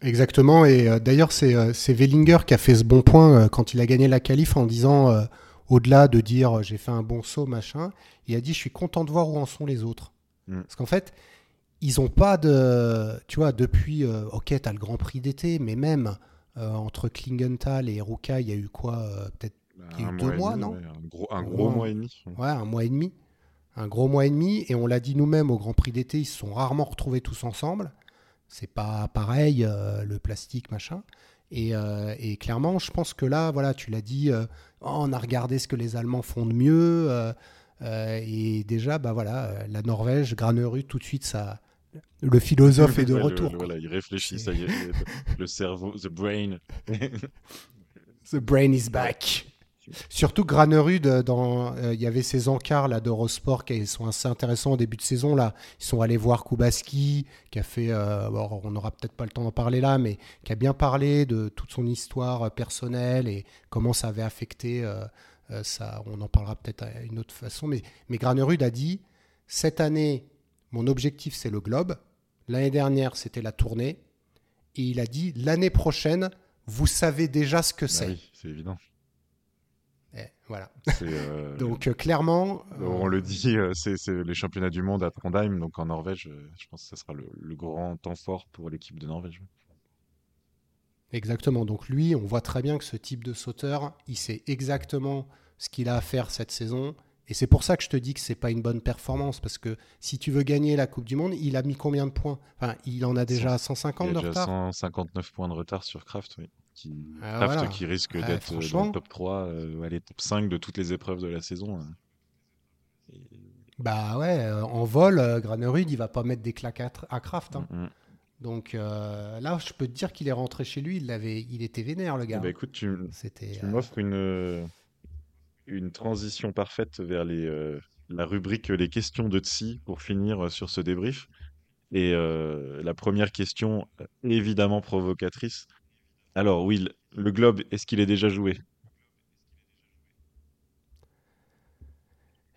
Exactement. Et d'ailleurs, c'est Wellinger qui a fait ce bon point quand il a gagné la qualif en disant, au-delà de dire j'ai fait un bon saut, machin, il a dit je suis content de voir où en sont les autres. Mmh. Parce qu'en fait, ils ont pas de. Tu vois, depuis. Euh, ok, tu as le Grand Prix d'été, mais même euh, entre Klingenthal et Ruka, il y a eu quoi euh, Peut-être bah, deux mois, non Un gros, un gros mois et demi. Ouais, un mois et demi. Un gros mois et demi. Et on l'a dit nous-mêmes au Grand Prix d'été, ils se sont rarement retrouvés tous ensemble. C'est pas pareil, le plastique, machin. Et, et, clairement, je pense que là, voilà, tu l'as dit, oh, on a regardé ce que les Allemands font de mieux. et déjà, bah voilà, la Norvège, Granerud, tout de suite, ça, le philosophe est de retour. voilà, il réfléchit, ça y est, *laughs* le cerveau, the brain. the brain is back. Surtout Granerud, dans, euh, il y avait ces encarts là d'Eurosport qui sont assez intéressants au début de saison là. Ils sont allés voir Kubaski, qui a fait, euh, on n'aura peut-être pas le temps d'en parler là, mais qui a bien parlé de toute son histoire personnelle et comment ça avait affecté. Euh, ça, on en parlera peut-être à une autre façon, mais, mais Granerud a dit cette année mon objectif, c'est le globe. L'année dernière, c'était la tournée. Et il a dit, l'année prochaine, vous savez déjà ce que bah c'est. Oui, c'est évident. Voilà. Euh, *laughs* donc euh, clairement... On le dit, euh, c'est les championnats du monde à Trondheim, donc en Norvège. je pense que ce sera le, le grand temps fort pour l'équipe de Norvège. Exactement. Donc lui, on voit très bien que ce type de sauteur, il sait exactement ce qu'il a à faire cette saison Et c'est pour ça que je te dis que c'est pas une bonne performance, parce que si tu veux gagner la Coupe du Monde, il a mis combien de points? Enfin, il en a déjà 150 Il de a déjà retard 159 points de retard sur Kraft, oui. Qui... Ah, voilà. qui risque d'être euh, dans le top 3, euh, allez, top 5 de toutes les épreuves de la saison. hein. Et- Bah ouais, euh, en vol, Granerud, il va pas mettre des claques à, à Kraft. hein. Mm. Donc euh, là, je peux te dire qu'il est rentré chez lui, il, avait, il était vénère, le gars. ben, écoute, tu, m'offres une, une transition parfaite vers les, euh, la rubrique Les questions de Tsi pour finir sur ce débrief. Et euh, la première question, évidemment provocatrice. Alors, Will, le globe, est-ce qu'il est déjà joué?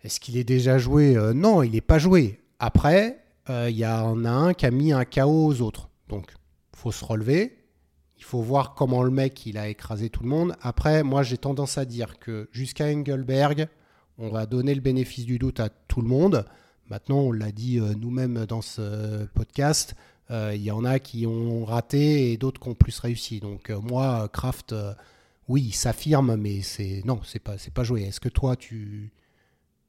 Est-ce qu'il est déjà joué? Euh, Non, il n'est pas joué. Après, euh, il y en a un qui a mis un KO aux autres. Donc, faut se relever. Il faut voir comment le mec il a écrasé tout le monde. Après, moi, j'ai tendance à dire que jusqu'à Engelberg, on va donner le bénéfice du doute à tout le monde. Maintenant, on l'a dit euh, nous-mêmes dans ce podcast, il y en a qui ont raté et d'autres qui ont plus réussi. Donc, euh, moi, euh, Kraft, euh, oui, il s'affirme, mais c'est non, c'est pas, c'est pas joué. Est-ce que toi, tu,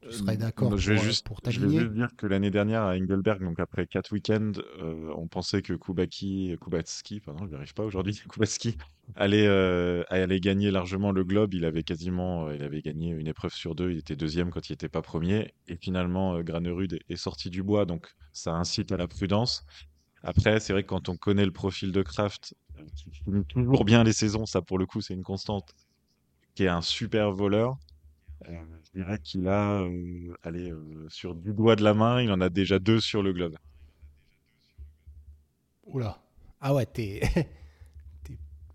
tu serais Euh, d'accord je vais pour, euh, juste, pour je vais juste dire que l'année dernière à Engelberg, donc après quatre week-ends, euh, on pensait que Kubaki, Kubatski, pardon, je n'y arrive pas aujourd'hui, *laughs* Kubatski allait, euh, allait gagner largement le globe. Il avait quasiment, euh, il avait gagné une épreuve sur deux. Il était deuxième quand il n'était pas premier. Et finalement, euh, Granerud est sorti du bois, donc ça incite à la prudence. Après, c'est vrai que quand on connaît le profil de Kraft, euh, toujours bien les saisons, ça pour le coup, c'est une constante, qui est un super voleur. Euh, je dirais qu'il a, euh, allez, euh, sur du doigt de la main, il en a déjà deux sur le globe. Oula. Ah ouais, t'es, *laughs*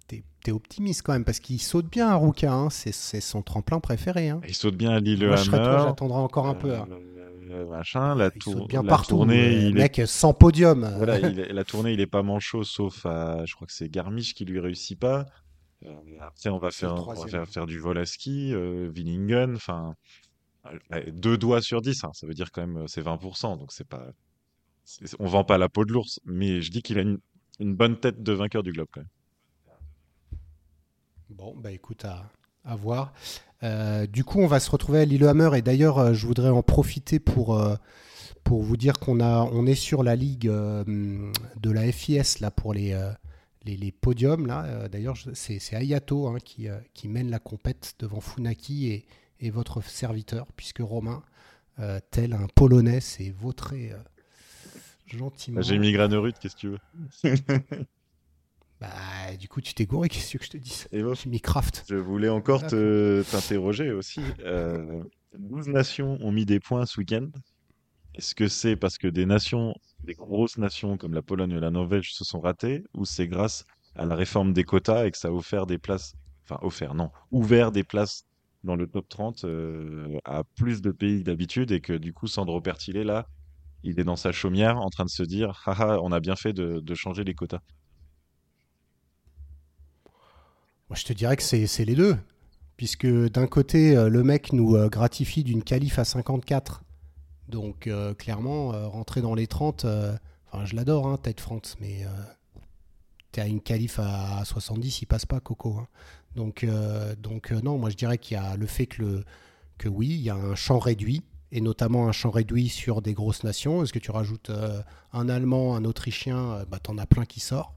t'es, optimiste quand même, parce qu'il saute bien, Aruka. Hein. C'est, c'est son tremplin préféré. Hein. Il saute bien à Moi, je serais toi, j'attendrai encore un peu. hein. Euh, machin, la, tour- bien la partout. tournée, euh, il est, mec, sans podium. voilà, *laughs* il est- la tournée, il est pas manchot, sauf à, je crois que c'est Garmisch qui lui réussit pas. Euh, après, on va faire, on va faire, faire du vol à ski, euh, Willingen, enfin, deux doigts sur 10, hein, ça veut dire quand même, c'est 20%, donc c'est pas, on vend pas la peau de l'ours, mais je dis qu'il a une, une bonne tête de vainqueur du globe quand même. Bon, bah écoute, à, à voir. Euh, du coup, on va se retrouver à Lillehammer et d'ailleurs, euh, je voudrais en profiter pour, euh, pour vous dire qu'on a, on est sur la ligue euh, de la FIS là pour les, euh, les, les podiums là. Euh, d'ailleurs, c'est, c'est Ayato hein, qui, euh, qui mène la compète devant Funaki et, et votre serviteur, puisque Romain, euh, tel un Polonais, s'est vautré euh, gentiment. J'ai mis Granerud, qu'est-ce que tu veux? *laughs* Bah, du coup, tu t'es gouré, *laughs* qu'est-ce que je te dis Et bon, J'ai mis Kraft. Je voulais encore te t'interroger aussi. Euh, 12 nations ont mis des points ce week-end. Est-ce que c'est parce que des nations, des grosses nations comme la Pologne et la Norvège se sont ratées, ou c'est grâce à la réforme des quotas et que ça a offert des places, enfin offert, non, ouvert des places dans le top 30 euh, à plus de pays que d'habitude et que du coup Sandro Pertillet là, il est dans sa chaumière en train de se dire, haha, on a bien fait de, de changer les quotas. Moi, je te dirais que c'est les deux. Puisque d'un côté, euh, le mec nous euh, gratifie d'une qualif à 54. Donc, euh, clairement, rentrer dans les 30, euh, enfin, je l'adore, hein, Ted France, mais t'es à une qualif à 70, il passe pas, Coco. hein. Donc, non, moi, je dirais qu'il y a le fait que, oui, il y a un champ réduit, et notamment un champ réduit sur des grosses nations. Est-ce que tu rajoutes un Allemand, un Autrichien, bah, t'en as plein qui sortent.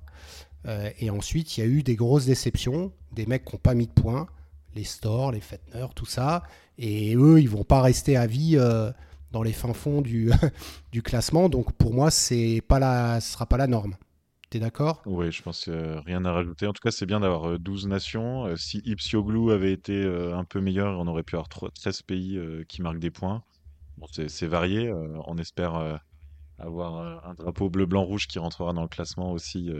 Euh, et ensuite, il y a eu des grosses déceptions, des mecs qui n'ont pas mis de points, les Stores, les Fettner, tout ça. Et eux, ils vont pas rester à vie euh, dans les fins fonds du, *laughs* classement. Donc pour moi, c'est pas ce sera pas la norme. T'es d'accord? Oui, je pense que euh, rien à rajouter. En tout cas, c'est bien d'avoir euh, 12 nations. Euh, si Ipsioglou avait été un peu meilleur, on aurait pu avoir tro- 13 pays qui marquent des points. Bon, c'est varié. on espère avoir un drapeau bleu-blanc-rouge qui rentrera dans le classement aussi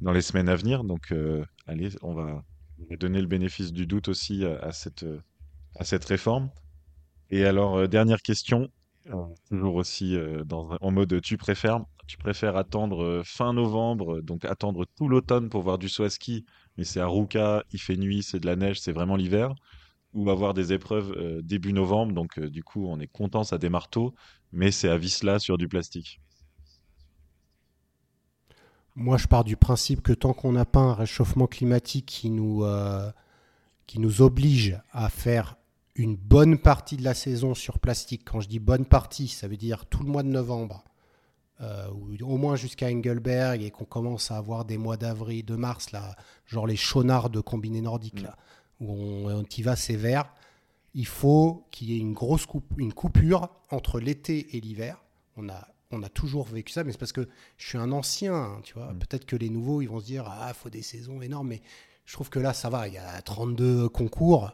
dans les semaines à venir. Donc, euh, allez, on va on va donner le bénéfice du doute aussi à, cette, à cette réforme. Et alors, euh, dernière question, euh, toujours aussi en mode tu préfères, tu préfères attendre fin novembre, donc attendre tout l'automne pour voir du saut à ski, mais c'est à Ruka, il fait nuit, c'est de la neige, c'est vraiment l'hiver, ou avoir des épreuves début novembre, donc du coup on est content, ça démarre tôt, mais c'est à Visla sur du plastique? Moi, je pars du principe que tant qu'on n'a pas un réchauffement climatique qui nous, euh, qui nous oblige à faire une bonne partie de la saison sur plastique, quand je dis bonne partie, ça veut dire tout le mois de novembre, euh, ou au moins jusqu'à Engelberg, et qu'on commence à avoir des mois d'avril, de mars, là, genre les chaunards de combiné nordique, là, où on, y va sévère, il faut qu'il y ait une grosse coupure entre l'été et l'hiver. On a, on a toujours vécu ça, mais c'est parce que je suis un ancien, hein, tu vois. Mm. Peut-être que les nouveaux, ils vont se dire, ah, faut des saisons énormes, mais je trouve que là, ça va. Il y a 32 concours,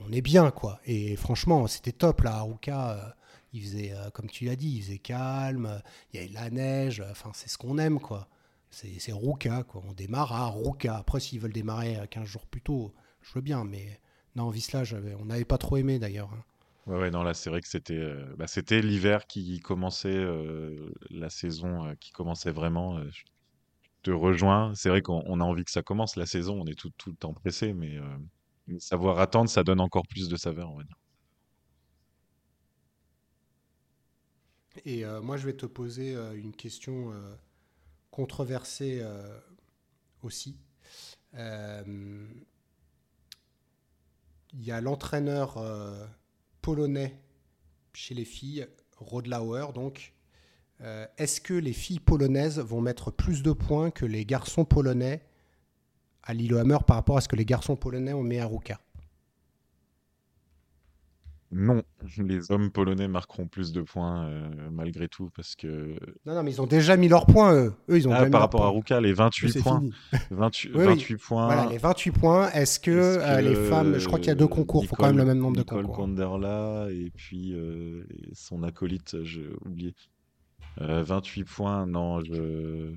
on est bien, quoi. Et franchement, c'était top, là, à Ruka. euh, il faisait, euh, comme tu l'as dit, il faisait calme, euh, il y avait de la neige, euh, enfin, c'est ce qu'on aime, quoi. C'est Ruka, quoi. On démarre à Ruka. Après, s'ils veulent démarrer euh, 15 jours plus tôt, je veux bien, mais non, Visla, on n'avait pas trop aimé, d'ailleurs. hein. Ouais, ouais, non, là, c'est vrai que c'était euh, bah, c'était l'hiver qui commençait, euh, la saison euh, qui commençait vraiment. je te rejoins. C'est vrai qu'on on a envie que ça commence la saison, on est tout, tout le temps pressé, mais, savoir attendre, ça donne encore plus de saveur, on va dire. Et moi, je vais te poser une question controversée aussi. Il y a l'entraîneur polonais chez les filles, Rodlauer, donc. Euh, Est-ce que les filles polonaises vont mettre plus de points que les garçons polonais à Lillehammer par rapport à ce que les garçons polonais ont mis à Ruka Non, *laughs* les hommes polonais marqueront plus de points euh, malgré tout parce que Non, non, mais ils ont déjà mis leurs points, eux. Eux, ils ont Ah, déjà par rapport à. Ruka, les Eux, 28 c'est points, fini. *laughs* 28, Oui, oui. 28 points. Voilà, les 28 points. Est-ce que, euh, les que, femmes, je crois qu'il y a deux concours, il faut quand même le même nombre de concours. Konderla et puis euh, son acolyte, j'ai oublié. Euh, 28 points, non, je...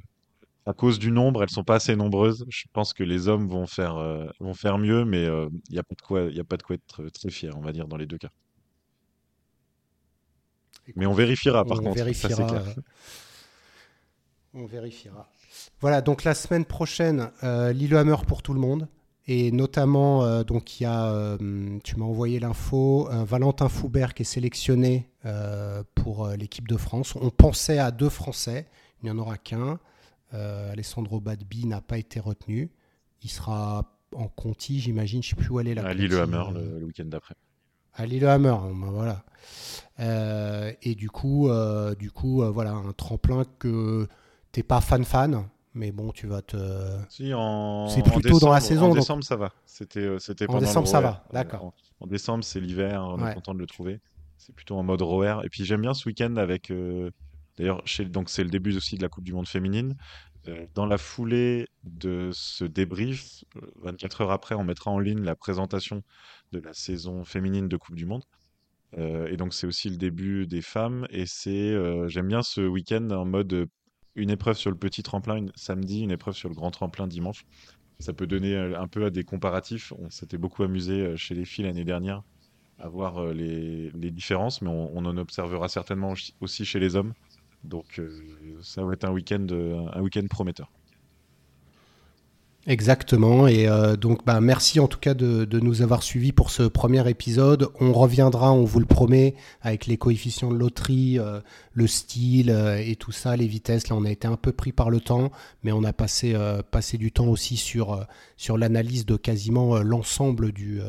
à cause du nombre, elles sont pas assez nombreuses. Je pense que les hommes vont faire, euh, vont faire mieux, mais il n'y a pas de quoi, y a pas de quoi être très fier, on va dire, dans les deux cas. Mais on vérifiera, par on contre, vérifiera. clair. euh, on vérifiera. Voilà, donc la semaine prochaine, euh, Lillehammer pour tout le monde. Et notamment, euh, donc il y a, euh, tu m'as envoyé l'info, euh, Valentin Foubert qui est sélectionné euh, pour euh, l'équipe de France. On pensait à deux Français, il n'y en aura qu'un. Euh, Alessandro Badbi n'a pas été retenu. Il sera en Conti, j'imagine. Je ne sais plus où est la À Lillehammer euh, le, le week-end d'après. à Lillehammer, ben voilà. Euh, et du coup, euh, du coup, voilà, un tremplin que t'es pas fan fan, mais bon, tu vas te. Si, en, C'est en plutôt dans la décembre- saison, En donc. décembre, ça va. C'était, c'était En le décembre, ça va, d'accord. En, en décembre, c'est l'hiver, on Ouais. est content de le trouver. C'est plutôt en mode rower. Et puis j'aime bien ce week-end avec. euh, D'ailleurs, donc c'est le début aussi de la Coupe du Monde féminine. Euh, dans la foulée de ce débrief, euh, 24 heures après, on mettra en ligne la présentation de la saison féminine de Coupe du Monde. Euh, et donc c'est aussi le début des femmes. Et c'est, euh, j'aime bien ce week-end en mode euh, une épreuve sur le petit tremplin samedi, une épreuve sur le grand tremplin dimanche. Ça peut donner euh, un peu à des comparatifs. On s'était beaucoup amusé euh, chez les filles l'année dernière à voir euh, les, différences, mais on, en observera certainement aussi chez les hommes. Donc euh, ça va être un week-end, euh, un week-end prometteur. Exactement. Et euh, donc, bah, merci en tout cas de, nous avoir suivis pour ce premier épisode. On reviendra, on vous le promet, avec les coefficients de loterie, le style et tout ça, les vitesses. Là, on a été un peu pris par le temps, mais on a passé, passé du temps aussi sur, sur l'analyse de quasiment l'ensemble du,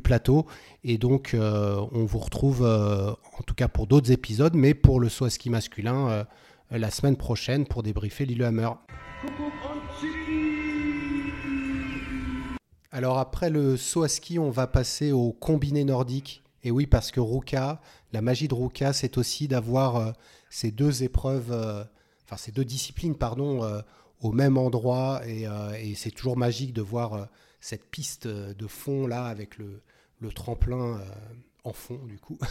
plateau. Et donc, euh, on vous retrouve, euh, en tout cas pour d'autres épisodes, mais pour le saut à ski masculin, euh, la semaine prochaine pour débriefer Lillehammer. Alors après le saut à ski, on va passer au combiné nordique. Et oui, parce que Ruka, la magie de Ruka, c'est aussi d'avoir ces deux épreuves, enfin ces deux disciplines, pardon, au même endroit. Et, c'est toujours magique de voir cette piste euh, de fond là avec le, le tremplin euh, en fond du coup. *laughs*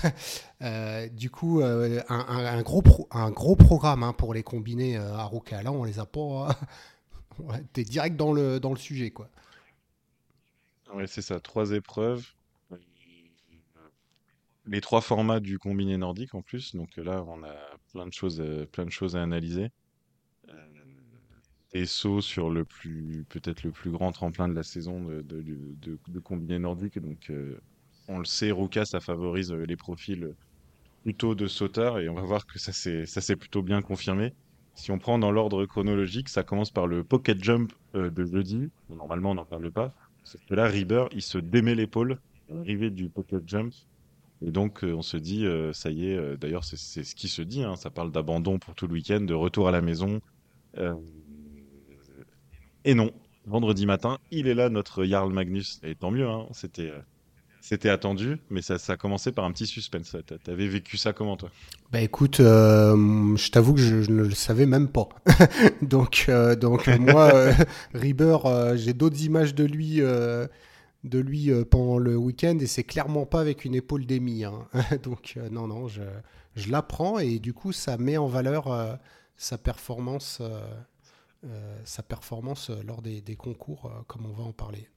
Euh, du coup, un, gros un gros programme hein, pour les combinés euh, à. Là, on les a pas. *laughs* T'es direct dans le, dans le sujet quoi. C'est ça, trois épreuves. Les trois formats du combiné nordique en plus. Donc là, on a plein de choses, plein de choses à analyser. Des sauts sur le plus, peut-être le plus grand tremplin de la saison de, de, de- de- combiné nordique. Donc euh, on le sait, Ruka, ça favorise euh, les profils plutôt de sauteurs et on va voir que ça s'est plutôt bien confirmé. Si on prend dans l'ordre chronologique, ça commence par le pocket jump euh, de jeudi. Normalement, on n'en parle pas. Que là, Rieber, il se démet l'épaule l'arrivée du pocket jump. Et donc, on se dit, ça y est, d'ailleurs, c'est ce qui se dit, hein, ça parle d'abandon pour tout le week-end, de retour à la maison. Et non, vendredi matin, il est là, notre Jarl Magnus. Et tant mieux, hein, c'était c'était attendu, mais ça, ça a commencé par un petit suspense. T'avais vécu ça comment, toi? Bah écoute, euh, je t'avoue que je, ne le savais même pas. *laughs* donc, euh, donc moi, *laughs* euh, j'ai d'autres images de lui, de lui pendant le week-end et c'est clairement pas avec une épaule d'émis. Hein. *laughs* donc, non, non, je, je l'apprends et du coup, ça met en valeur sa performance, sa performance lors des, concours, comme on va en parler.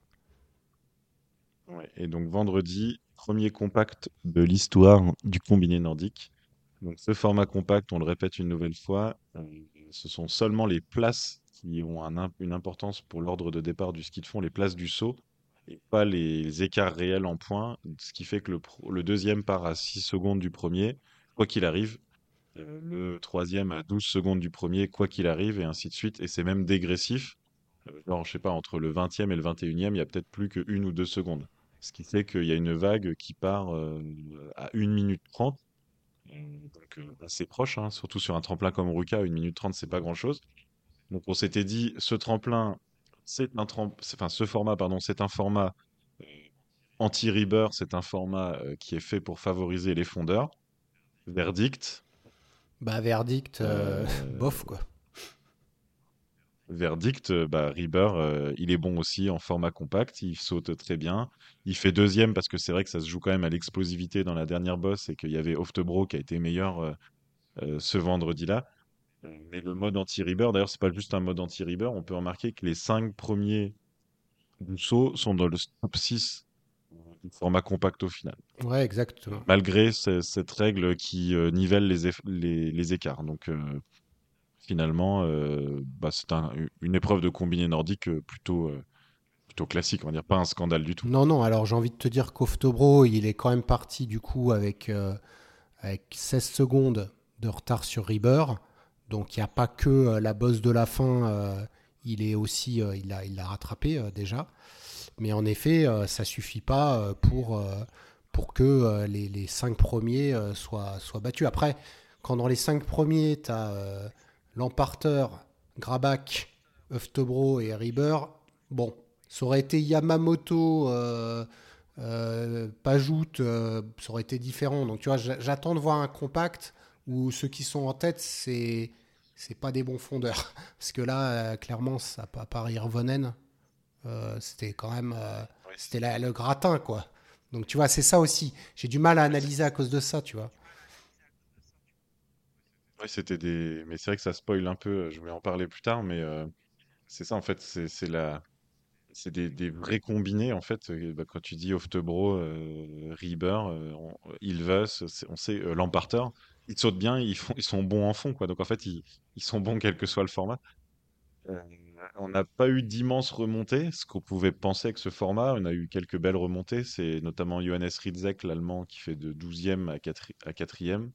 Et donc vendredi, premier compact de l'histoire du combiné nordique. Donc ce format compact, on le répète une nouvelle fois, euh, ce sont seulement les places qui ont une importance pour l'ordre de départ du ski de fond, les places du saut, et pas les écarts réels en points, ce qui fait que le, le deuxième part à 6 secondes du premier, quoi qu'il arrive. Le troisième à 12 secondes du premier, quoi qu'il arrive, et ainsi de suite. Et c'est même dégressif. Euh, genre, je sais pas, entre le 20e et le 21e, il y a peut-être plus que une ou deux secondes. Ce qui fait qu'il y a une vague qui part euh, à 1 minute 30. Donc euh, assez proche, hein, surtout sur un tremplin comme Ruka, 1 minute 30, c'est pas grand-chose. Donc on s'était dit, ce tremplin, c'est un enfin ce format, pardon, c'est un format anti-ribber, c'est un format qui est fait pour favoriser les fondeurs. Verdict. Bah verdict, bof quoi. Verdict, euh, bah, Rieber, euh, il est bon aussi en format compact, il saute très bien. Il fait deuxième parce que c'est vrai que ça se joue quand même à l'explosivité dans la dernière bosse et qu'il y avait Oftebro qui a été meilleur euh, ce vendredi-là. Mais le mode anti-Rieber, d'ailleurs, c'est pas juste un mode anti-Rieber, on peut remarquer que les cinq premiers du saut sont dans le top 6 du format compact au final. Ouais, exactement. Malgré cette règle qui nivelle les, les, écarts. Donc, finalement, euh, bah, c'est une épreuve de combiné nordique euh, plutôt, euh, plutôt classique, on va dire, pas un scandale du tout. Non, non, alors j'ai envie de te dire qu'Oftobro, il est quand même parti du coup avec, avec 16 secondes de retard sur Rieber. Donc il n'y a pas que la bosse de la fin, il est aussi, il l'a il a rattrapé déjà. Mais en effet, ça suffit pas pour, pour que les, cinq premiers soient, battus. Après, quand dans les cinq premiers, tu as Lamparteur, Grabach, et Rieber, bon, ça aurait été Yamamoto, euh, euh, Pajout, euh, ça aurait été différent. Donc tu vois, j'attends de voir un compact où ceux qui sont en tête, c'est c'est pas des bons fondeurs. *laughs* Parce que là, clairement, ça à part Irvonen, c'était quand même c'était le gratin, quoi. Donc tu vois, c'est ça aussi. J'ai du mal à analyser à cause de ça, tu vois c'était des. Mais c'est vrai que ça spoil un peu. Je vais en parler plus tard, mais euh, c'est ça en fait. C'est la. C'est des, des, vrais combinés en fait. Bah, quand tu dis Oftebro, euh, euh, Ilves, on sait euh, Lamparter, ils sautent bien, ils, font, ils sont bons en fond quoi. Donc en fait, ils, ils sont bons quel que soit le format. On n'a pas eu d'immenses remontées, ce qu'on pouvait penser avec ce format. On a eu quelques belles remontées. C'est notamment Johannes Riedzek, l'allemand, qui fait de 12e à 4, à 4e.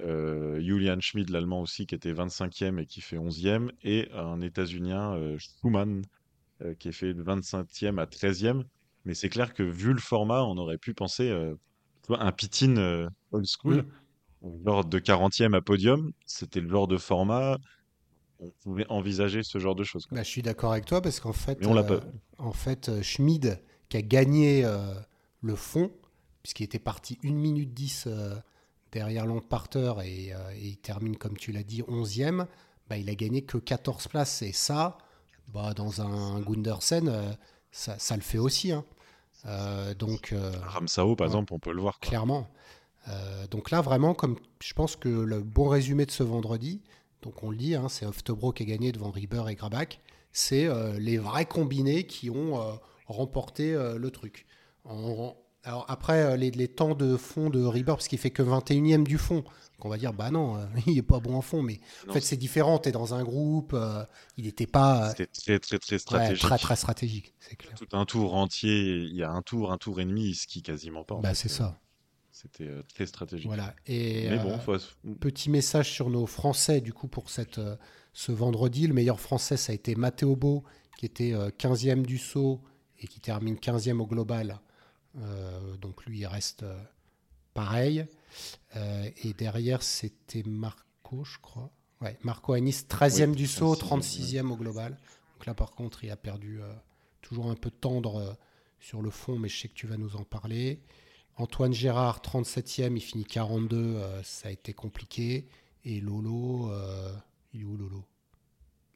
Euh, Julian Schmid, l'allemand aussi, qui était 25e et qui fait 11e, et un états-unien, euh, Schumann, euh, qui est fait de 25e à 13e. Mais c'est clair que vu le format, on aurait pu penser un pitin old school, lors de 40e à podium, c'était le genre de format on pouvait envisager ce genre de choses. Bah, je suis d'accord avec toi parce qu'en fait, en fait, Schmid qui a gagné le fond, puisqu'il était parti 1 minute 10 derrière Lamparter et, euh, et, il termine, comme tu l'as dit, 11e, bah, il a gagné que 14 places. Et ça, bah, dans un Gundersen, euh, ça, ça, le fait aussi. Hein. Euh, donc, Ramsao, par exemple, on peut le voir. Clairement. donc là, vraiment, comme je pense que le bon résumé de ce vendredi, donc on le dit, hein, c'est Oftobro qui a gagné devant Rieber et Grabach, c'est les vrais combinés qui ont remporté le truc. En, alors après, euh, les, temps de fond de Rieber, parce qu'il fait que 21e du fond, qu'on va dire, bah non, euh, *laughs* il est pas bon en fond, mais en fait c'est différent, tu es dans un groupe, euh, il n'était pas... C'était très très très stratégique. très très stratégique, c'est clair. Tout un tour entier, il y a un tour, un tour et demi, il skie quasiment pas. Bah c'est ça. C'était très stratégique. Voilà, et petit message sur nos Français, du coup, pour cette, ce vendredi, le meilleur Français, ça a été Matteo Beau, qui était 15e du saut et qui termine 15e au global Euh, donc lui, il reste euh, pareil. Euh, et derrière, c'était Marco, je crois. Ouais, Marco Anis, 13e Oui, du saut, 36e, 36e au global. Donc là, par contre, il a perdu euh, toujours un peu tendre euh, sur le fond, mais je sais que tu vas nous en parler. Antoine Gérard, 37e, il finit 42, euh, ça a été compliqué. Et Lolo, euh, il est où Lolo?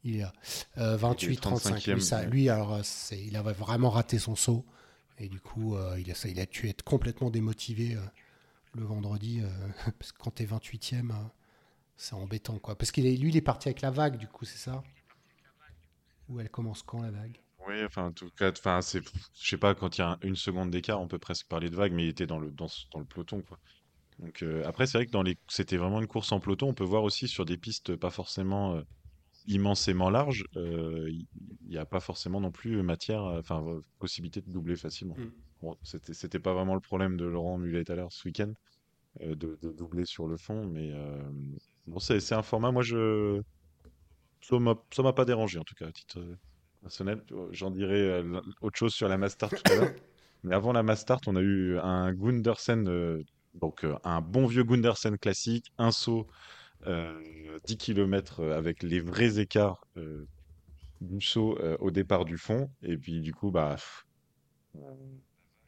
Il est là. Euh, 28, 35. 35e, Lui, ça, lui alors, euh, il avait vraiment raté son saut. Et du coup, euh, il, a, ça, il a dû être complètement démotivé euh, le vendredi. euh, *laughs* parce que quand tu es 28e, euh, c'est embêtant. quoi. Parce qu'il est, lui, il est parti avec la vague, du coup, c'est ça? Ou elle commence quand, la vague? Oui, enfin, en tout cas, enfin, c'est, je sais pas, quand il y a un- une seconde d'écart, on peut presque parler de vague, mais il était dans le, dans, ce- dans le peloton, quoi. Donc, euh, après, c'est vrai que dans les, c'était vraiment une course en peloton. On peut voir aussi sur des pistes pas forcément euh, immensément larges, euh, il n'y a pas forcément non plus matière, enfin, euh, possibilité de doubler facilement. Mm. Bon, c'était, c'était pas vraiment le problème de Laurent Mulet tout à l'heure ce week-end, euh, de, de doubler sur le fond, mais euh, bon, c'est, c'est un format, moi, je, ça m'a, ça m'a pas dérangé, en tout cas, à titre personnel. J'en dirais euh, autre chose sur la Mastart tout à l'heure. *coughs* Mais avant la Mastart, on a eu un Gundersen, euh, donc euh, un bon vieux Gundersen classique, un saut euh, 10 km avec les vrais écarts du saut au départ du fond. Et puis du coup, bah, pff,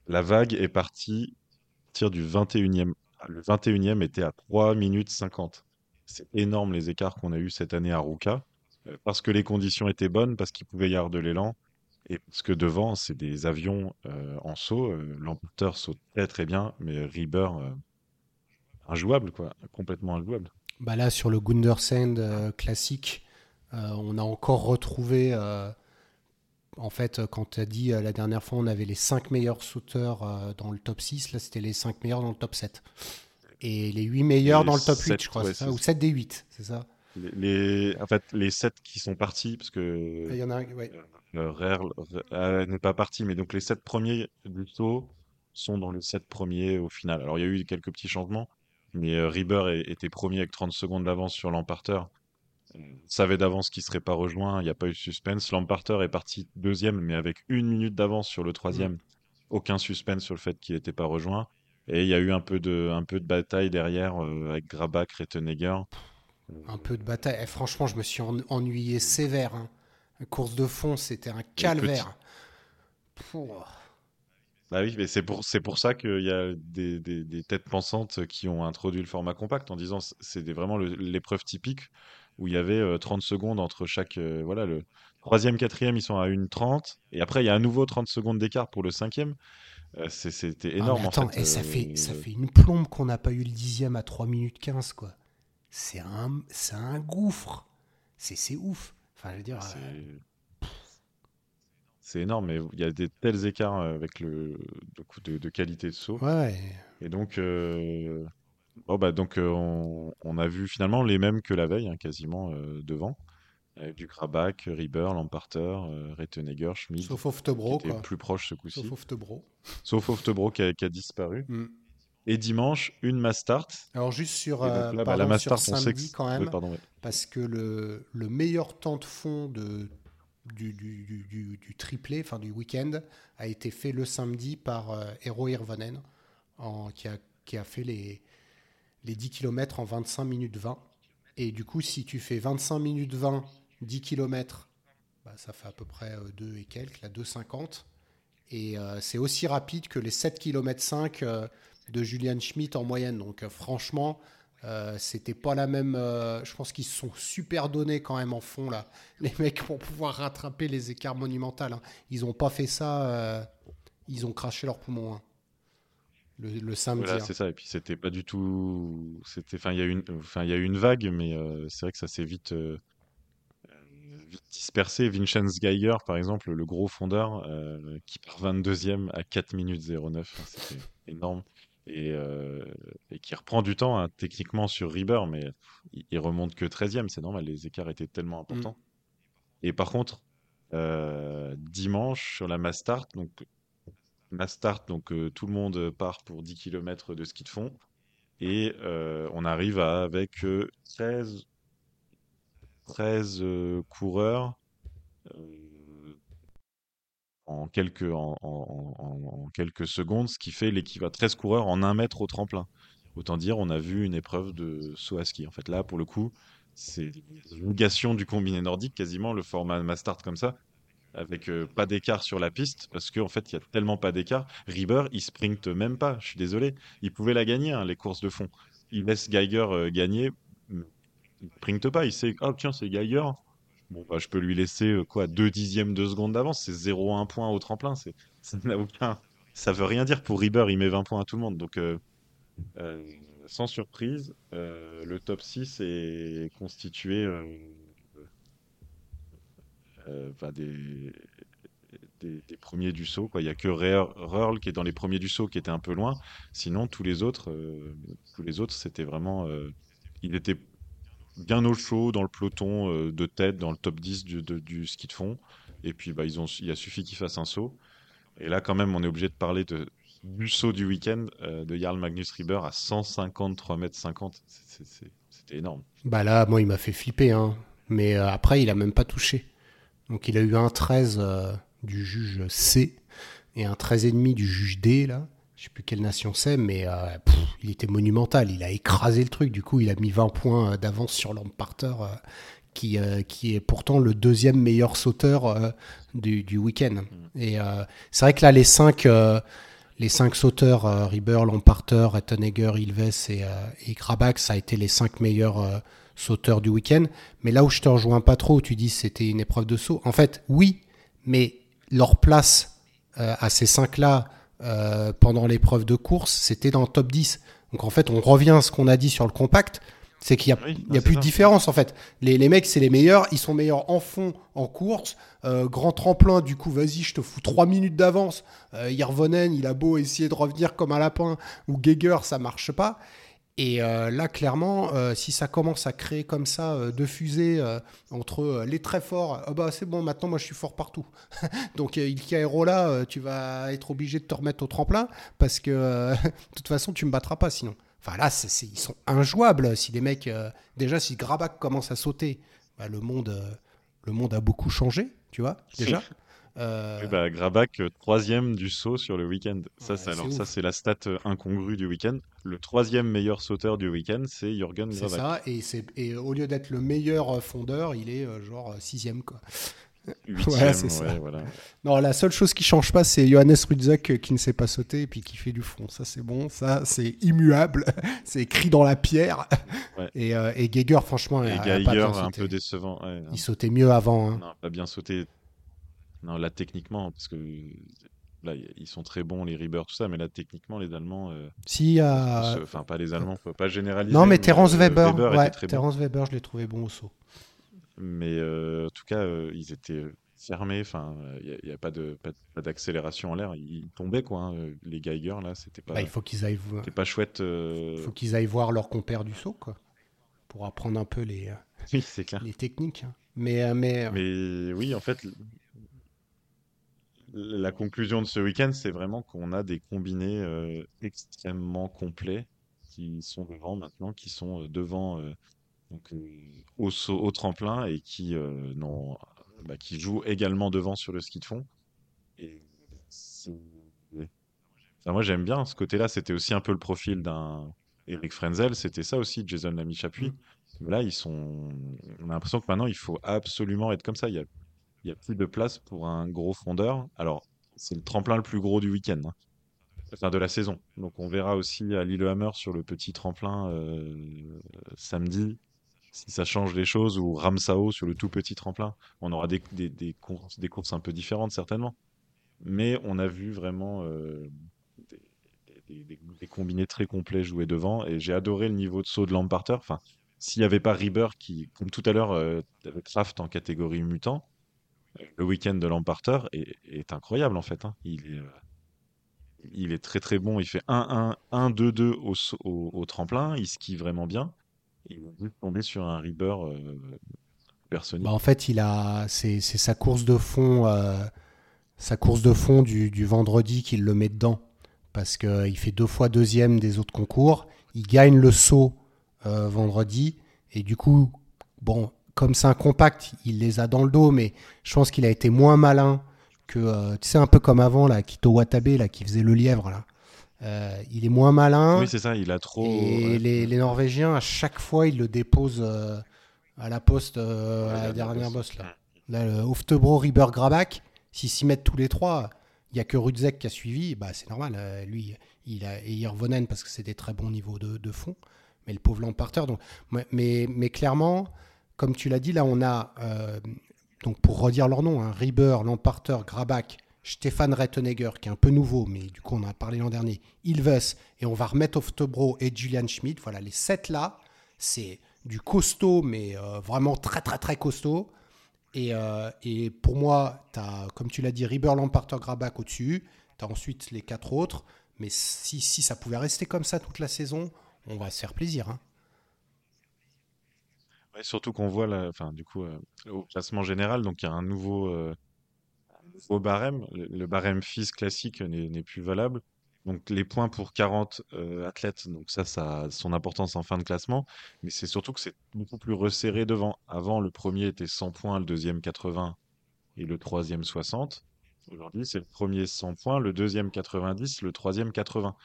la vague est partie partir du 21e. Le 21e était à 3 minutes 50. C'est énorme les écarts qu'on a eu cette année à Ruka. Euh, Parce que les conditions étaient bonnes, parce qu'il pouvait y avoir de l'élan. Et parce que devant, c'est des avions euh, en saut. euh, L'emporteur saute très très bien, mais Rieber, euh, injouable, quoi. Complètement injouable. bah Là, sur le Gundersend euh, classique, on a encore retrouvé. en fait, quand tu as dit la dernière fois, on avait les 5 meilleurs sauteurs dans le top 6. Là, c'était les 5 meilleurs dans le top 7. Et les 8 meilleurs dans le top 8, sept, je crois, ouais, c'est ça Ou ça. 7 des 8, c'est ça Les, les- en fait, les sept qui sont partis, parce Ah, Il que y en a un, ouais. euh, Rerl euh, n'est pas parti, mais donc les sept premiers du saut sont dans les sept premiers au final. Alors il y a eu quelques petits changements, mais euh, était premier avec 30 secondes d'avance sur Lamparter. On savait d'avance qu'il serait pas rejoint, il n'y a pas eu de suspense. Lamparter est parti deuxième, mais avec une minute d'avance sur le troisième. Aucun suspense sur le fait qu'il n'était pas rejoint. Et il y a eu un peu de, un peu de bataille derrière euh, avec Grabach, Rettenegger. Un peu de bataille. Eh, franchement, je me suis en- ennuyé sévère. hein. La course de fond, c'était un calvaire. Bah oui, mais c'est pour, c'est pour ça qu'il y a des, des- des têtes pensantes qui ont introduit le format compact en disant c'est vraiment le- l'épreuve typique où il y avait euh, 30 secondes entre chaque. euh, voilà, le troisième, quatrième, ils sont à 1,30 et après il y a à nouveau 30 secondes d'écart pour le cinquième. Euh, c'est- C'était Ah, énorme attends, en fait. et ça, euh, fait, ça fait une plombe qu'on n'a pas eu le dixième à 3 minutes 15, quoi. C'est un, c'est un gouffre. C'est c'est ouf. Enfin, je veux dire, c'est- euh, C'est énorme, mais il y a des tels écarts euh, avec le de, coup de, qualité de saut. ouais. Et donc, euh, bah, donc euh, on, on a vu finalement les mêmes que la veille, hein, quasiment devant. Avec du Krabak, Rieber, Lamparter, Rettenegger, Schmid, Sauf qui Oftebro, était quoi. plus proche ce coup-ci. Sauf Oftebro. Sauf Oftebro qui a, qui a disparu. Mm. Et dimanche, une Mastart. Alors, juste sur, euh, là, bah, pardon, la sur Mastart, on samedi, quand Oui, même, pardon, ouais. parce que le, le meilleur temps de fond de, du, du, du- du- triplé, enfin du week-end, a été fait le samedi par euh, Eero Hirvonen, en- qui, a, qui a fait les, les 10 km en 25 minutes 20. Et du coup, si tu fais 25 minutes 20, 10 km, bah, ça fait à peu près 2 et quelques, là, 2,50. Et euh, c'est aussi rapide que les 7 km 5 euh, de Julian Schmidt en moyenne. Donc euh, franchement, euh, c'était pas la même. euh, je pense qu'ils se sont super donnés quand même en fond là, *laughs* les mecs pour pouvoir rattraper les écarts monumentaux. hein. Ils ont pas fait ça. euh, ils ont craché leurs poumons hein. le, le samedi. Voilà, hein. c'est ça. Et puis c'était pas du tout. C'était, enfin, il y a eu une, enfin, il y a eu une vague, mais c'est vrai que ça s'est vite, vite dispersé. Vincenz Geiger, par exemple, le gros fondeur, qui part 22e à 4 minutes 09. Enfin, c'était énorme. Et, euh, et qui reprend du temps hein, techniquement sur Rieber, mais il, il remonte que 13e. C'est normal, les écarts étaient tellement importants. Et par contre, euh, dimanche sur la Mastart, donc Mastart, donc euh, tout le monde part pour 10 km de ski de fond. Et on arrive à, avec euh, 13, 13 euh, coureurs en quelques, en, quelques secondes, ce qui fait l'équivalent 13 coureurs en un mètre au tremplin. Autant dire, on a vu une épreuve de saut à ski. En fait, là, pour le coup, c'est une négation du combiné nordique, quasiment le format Mastart comme ça, avec euh, pas d'écart sur la piste, parce qu'en fait, il y a tellement pas d'écart. Rieber, il sprinte même pas, je suis désolé. Il pouvait la gagner, hein, les courses de fond. Il laisse Geiger euh, gagner, il sprinte pas. Il sait, oh tiens, c'est Geiger. Bon, bah, je peux lui laisser euh, quoi, deux dixièmes de seconde d'avance. C'est 0,1 point au tremplin. C'est, *laughs* ça n'a aucun, ça veut rien dire pour Rieber. Il met 20 points à tout le monde. Donc, euh, euh, sans surprise, le top 6 est constitué des, premiers du saut. Quoi. Il n'y a que Rurl qui est dans les premiers du saut qui était un peu loin. Sinon, tous les autres, tous les autres, c'était vraiment. il était bien au chaud dans le peloton euh, de tête, dans le top 10 du, ski de fond. Et puis, bah, ils ont, il a suffi qu'ils fassent un saut. Et là, quand même, on est obligé de parler de, du saut du week-end euh, de Jarl Magnus Rieber à 153 mètres 50. C'est- c'est- c'est- C'était énorme. Bah là, moi, il m'a fait flipper. Hein. Mais euh, après, il a même pas touché. Donc, il a eu un 13 euh, du juge C et un 13,5 du juge D, là. Je sais plus quelle nation c'est, mais euh, pff, il était monumental. Il a écrasé le truc. Du coup, il a mis 20 points euh, d'avance sur Lamparter, euh, qui, euh, qui est pourtant le deuxième meilleur sauteur du, du week-end. Et euh, c'est vrai que là, les cinq, euh, les cinq sauteurs, Rieber, Lamparter, Ettenegger, Ilves et, et Grabach, ça a été les cinq meilleurs sauteurs du week-end. Mais là où je te rejoins pas trop, où tu dis que c'était une épreuve de saut, en fait, oui, mais leur place à ces cinq-là euh, pendant l'épreuve de course, c'était dans le top 10. Donc en fait, on revient à ce qu'on a dit sur le compact, c'est qu'il n'y a, Oui, y a plus ça. de différence en fait. Les, les mecs, c'est les meilleurs, ils sont meilleurs en fond, en course, euh, grand tremplin, du coup, vas-y, je te fous 3 minutes d'avance. Euh, Hirvonen, il a beau essayer de revenir comme un lapin, ou Geiger, ça marche pas. Et euh, là, clairement, euh, si ça commence à créer comme ça euh, deux fusées euh, entre les très forts, ah bah c'est bon, maintenant moi je suis fort partout. *laughs* Donc il Cairo là, tu vas être obligé de te remettre au tremplin parce que *laughs* de toute façon tu me battras pas sinon. Enfin là, ils sont injouables. Si les mecs, déjà si Grabac commence à sauter, bah, le monde, le monde a beaucoup changé, tu vois déjà. Euh, bah, Grabach, euh, troisième du saut sur le week-end. Ça, Ouais, c'est c'est alors ça, ouf. c'est la stat euh, incongrue du week-end. Le troisième meilleur sauteur du week-end, c'est Jürgen c'est Grabach. ça, et, c'est- et au lieu d'être le meilleur euh, fondeur, il est genre sixième quoi. Huitième, *laughs* c'est ça. voilà. Non, la seule chose qui change pas, c'est Johannes Rudzak qui ne sait pas sauter et puis qui fait du front. Ça, c'est bon. Ça, c'est immuable. *laughs* c'est écrit dans la pierre. Ouais. Et, euh, et Geiger, franchement, Et a pas un sauté. peu décevant. ouais, Il sautait mieux avant. hein. Non, pas bien sauté. Non, là, techniquement, parce que là, ils sont très bons, les Rieber, tout ça, mais là, techniquement, les Allemands, euh, Si, euh, enfin, pas les Allemands, *laughs* faut pas généraliser. Non, mais Terence euh, Weber. était ouais, très bon. Terence Weber, je l'ai trouvé bon au saut. Mais euh, en tout cas, euh, ils étaient fermés. Enfin, il n'y a, pas de pas, d'accélération en l'air. Ils tombaient quoi. hein, Les Geiger là, c'était pas Bah, il faut qu'ils aillent, vo- c'était pas chouette. euh, faut qu'ils aillent voir leur compère du saut, quoi. Pour apprendre un peu les, *laughs* Oui, clair. les techniques. hein. Mais, mais, Mais oui, en fait, la conclusion de ce week-end, c'est vraiment qu'on a des combinés euh, extrêmement complets qui sont devant maintenant, qui sont euh, devant euh, donc, au, tremplin et qui, bah, qui jouent également devant sur le ski de fond. Et c'est- enfin, moi, j'aime bien ce côté-là. C'était aussi un peu le profil d'un Eric Frenzel. C'était ça aussi, Jason Lamy-Chapuis. Là, ils sont. On a l'impression que maintenant, il faut absolument être comme ça. Il y a, il y a plus de place pour un gros fondeur. Alors, c'est le tremplin le plus gros du week-end, hein. de la saison. Donc, on verra aussi à Lillehammer sur le petit tremplin euh, samedi si ça change les choses ou Ramsao sur le tout petit tremplin. On aura des, des, des courses, un peu différentes certainement. Mais on a vu vraiment euh, des, combinés très complets jouer devant. Et j'ai adoré le niveau de saut de Lamparter. Enfin, s'il n'y avait pas Rieber qui, comme tout à l'heure, euh, avec Kraft en catégorie mutant, euh, le week-end de Lamparter est, est incroyable en fait. hein. Il est, euh, il est très très bon. Il fait 1-1, 1-2-2 au, au, au tremplin. Il skie vraiment bien. Il juste tomber sur un Rieber euh, personnique. Bah, en fait, il a, c'est, sa course de fond, euh, sa course de fond du, du vendredi qu'il le met dedans, parce que il fait deux fois deuxième des autres concours. Il gagne le saut vendredi, et du coup, bon, comme c'est un compact, il les a dans le dos, mais je pense qu'il a été moins malin que tu sais un peu comme avant là, Kito Watabe là, qui faisait le lièvre là. il est moins malin. Oui, c'est ça, il a trop. Et les, les, Norvégiens, à chaque fois, ils le déposent à la poste à la dernière bosse là. Là, le Oftebro, Riber, Grabak, s'ils s'y mettent tous les trois, il n'y a que Rudzek qui a suivi, bah, c'est normal. lui, il a, et Irvonen parce que c'est des très bons niveaux de, de fond. Mais le pauvre Lamparter. Donc, mais, mais clairement, comme tu l'as dit, là, on a, euh, donc pour redire leur nom, hein, Rieber, Lamparter, Grabak, Stéphane Rettenegger, qui est un peu nouveau, mais du coup, on en a parlé l'an dernier, Ilves, et on va remettre Oftebro et Julian Schmidt. Voilà, les sept là, c'est du costaud, mais euh, vraiment très, très, très costaud. Et, euh, pour moi, tu as, comme tu l'as dit, Rieber, Lamparter, Grabak au-dessus. Tu as ensuite les quatre autres. Mais si, si ça pouvait rester comme ça toute la saison, on va se faire plaisir. Hein. Surtout qu'on voit enfin, du coup, euh, au classement général, donc il y a un nouveau, euh, barème. Le, barème FIS classique n'est plus valable. Donc les points pour 40 euh, athlètes, donc ça, ça a son importance en fin de classement. Mais c'est surtout que c'est beaucoup plus resserré devant. Avant, le premier était 100 points, le deuxième 80 et le troisième 60. Aujourd'hui, c'est le premier 100 points, le deuxième 90, le troisième 80.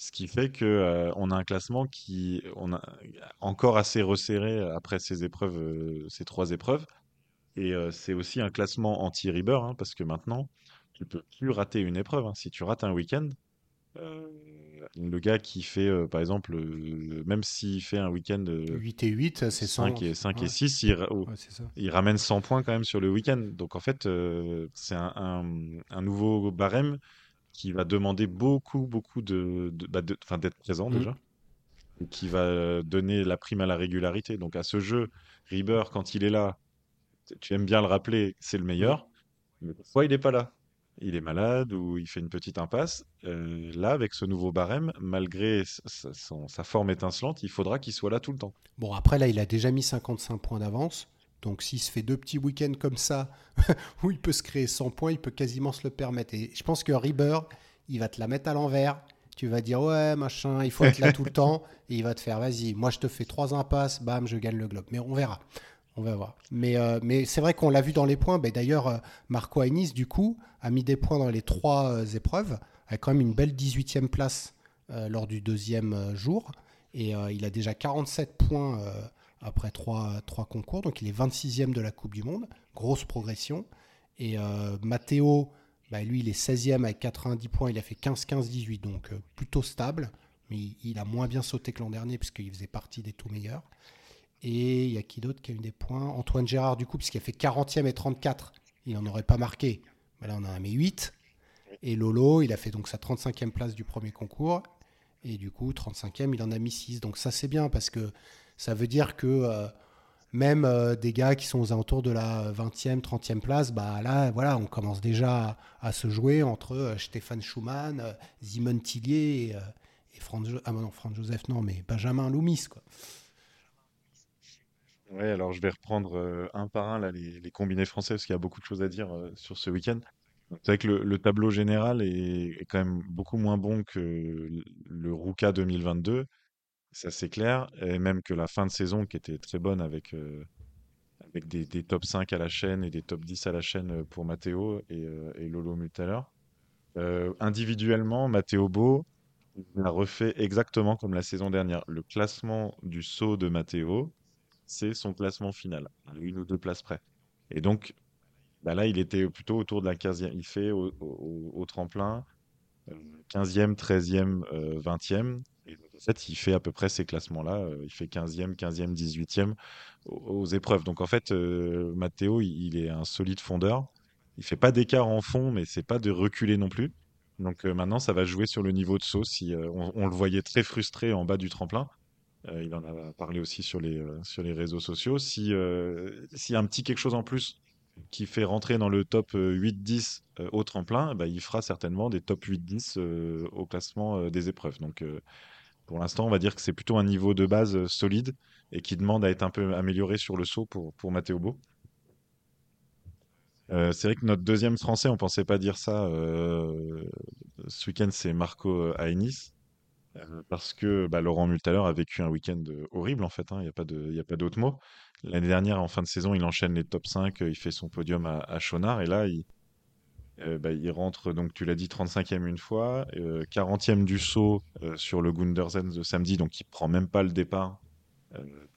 Ce qui fait que euh, on a un classement qui on a encore assez resserré après ces épreuves, euh, ces trois épreuves. Et euh, c'est aussi un classement anti-ribber, hein, parce que maintenant, tu peux plus rater une épreuve. Hein. Si tu rates un week-end, le gars qui fait, par exemple, même s'il fait un week-end 8 et 8, c'est 5 et, 5 et 6, il, il, ramène 100 points quand même sur le week-end. Donc en fait, c'est un, un, nouveau barème qui va demander beaucoup, beaucoup de, bah, d'être présent mmh. déjà, et qui va donner la prime à la régularité. Donc à ce jeu, Reaver, quand il est là, tu aimes bien le rappeler, c'est le meilleur, mmh. mais parfois il n'est pas là. Il est malade ou il fait une petite impasse. Euh, là, avec ce nouveau barème, malgré sa forme étincelante, il faudra qu'il soit là tout le temps. Bon, après, là, il a déjà mis 55 points d'avance. Donc s'il se fait deux petits week-ends comme ça, *laughs* où il peut se créer 100 points, il peut quasiment se le permettre. Et je pense que Reaver, il va te la mettre à l'envers. Tu vas dire, ouais, machin, il faut être là tout le temps. Et il va te faire, vas-y, moi je te fais trois impasses, bam, je gagne le globe. Mais on verra. On va voir. Mais, euh, c'est vrai qu'on l'a vu dans les points. Ben, D'ailleurs, euh, Marco Ainis, du coup, a mis des points dans les trois euh, épreuves, avec quand même une belle 18e place lors du deuxième jour. Et il a déjà 47 points après trois, trois concours. Donc il est 26e de la Coupe du Monde. Grosse progression. Et euh, Matteo, bah, lui, il est 16e avec 90 points. Il a fait 15-15-18, donc euh, plutôt stable. Mais il, a moins bien sauté que l'an dernier, puisqu'il faisait partie des tout meilleurs. Et il y a qui d'autre qui a eu des points? Antoine Gérard, du coup, puisqu'il a fait 40e et 34. Il n'en aurait pas marqué. là, on en a mis 8. Et Lolo, il a fait donc sa 35e place du premier concours. Et du coup, 35e, il en a mis 6. Donc ça, c'est bien parce que ça veut dire que euh, même euh, des gars qui sont aux alentours de la 20e, 30e place, bah là, voilà, on commence déjà à, se jouer entre euh, Stéphane Schumann, Simon Tillier et, Franz, ah, non, Franz Joseph, non, mais Benjamin Loomis, quoi. Oui, alors je vais reprendre un par un là, les, combinés français parce qu'il y a beaucoup de choses à dire sur ce week-end. C'est vrai que le, tableau général est, quand même beaucoup moins bon que le Ruka 2022. Ça, c'est clair. Et même que la fin de saison, qui était très bonne avec, avec des, top 5 à la chaîne et des top 10 à la chaîne pour Matteo et, Lolo Mutaler. individuellement, Matteo Beau a refait exactement comme la saison dernière. Le classement du saut de Matteo, c'est son classement final, une ou deux places près. Et donc, bah là, il était plutôt autour de la 15e. Il fait au, au tremplin 15e, 13e, 20e. En fait, il fait à peu près ces classements-là. Euh, il fait 15e, 15e, 18e aux, épreuves. Donc en fait, euh, Matteo, il, est un solide fondeur. Il fait pas d'écart en fond, mais c'est pas de reculer non plus. Donc euh, maintenant, ça va jouer sur le niveau de saut. Si, on, le voyait très frustré en bas du tremplin. il en a parlé aussi sur les, sur les réseaux sociaux. Si, s'il y a un petit quelque chose en plus qui fait rentrer dans le top 8-10 au tremplin, bah, il fera certainement des top 8-10 au classement des épreuves. Donc pour l'instant, on va dire que c'est plutôt un niveau de base euh, solide et qui demande à être un peu amélioré sur le saut pour, pour Matteo Beau. Euh, c'est vrai que notre deuxième français, on pensait pas dire ça. Euh, ce week-end, c'est Marco Ainis. parce que bah, Laurent Multaler a vécu un week-end horrible, en fait. Hein. Il n'y a pas de, a pas d'autre mot. L'année dernière, en fin de saison, il enchaîne les top 5, il fait son podium à, à. Et là, il, bah, il rentre, donc tu l'as dit, 35e une fois, 40e du saut sur le Gundersen de samedi, donc il prend même pas le départ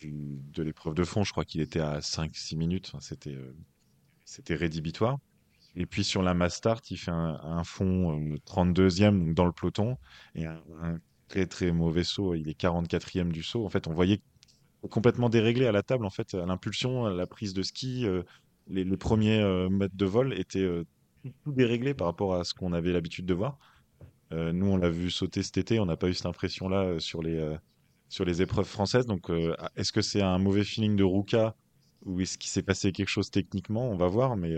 de l'épreuve de fond. Je crois qu'il était à 5-6 minutes. c'était, c'était rédhibitoire. Et puis sur la mass start, il fait un, fond 32e dans le peloton et un, très très mauvais saut. Il est 44e du saut. En fait, on voyait complètement déréglé à la table. En fait, à l'impulsion, la prise de ski, les, premiers mètres de vol étaient tout déréglé par rapport à ce qu'on avait l'habitude de voir. Euh, nous, on l'a vu sauter cet été, on n'a pas eu cette impression-là euh, sur, les, euh, sur les épreuves françaises. Donc, est-ce que c'est un mauvais feeling de Ruka ou est-ce qu'il s'est passé quelque chose techniquement? On va voir, mais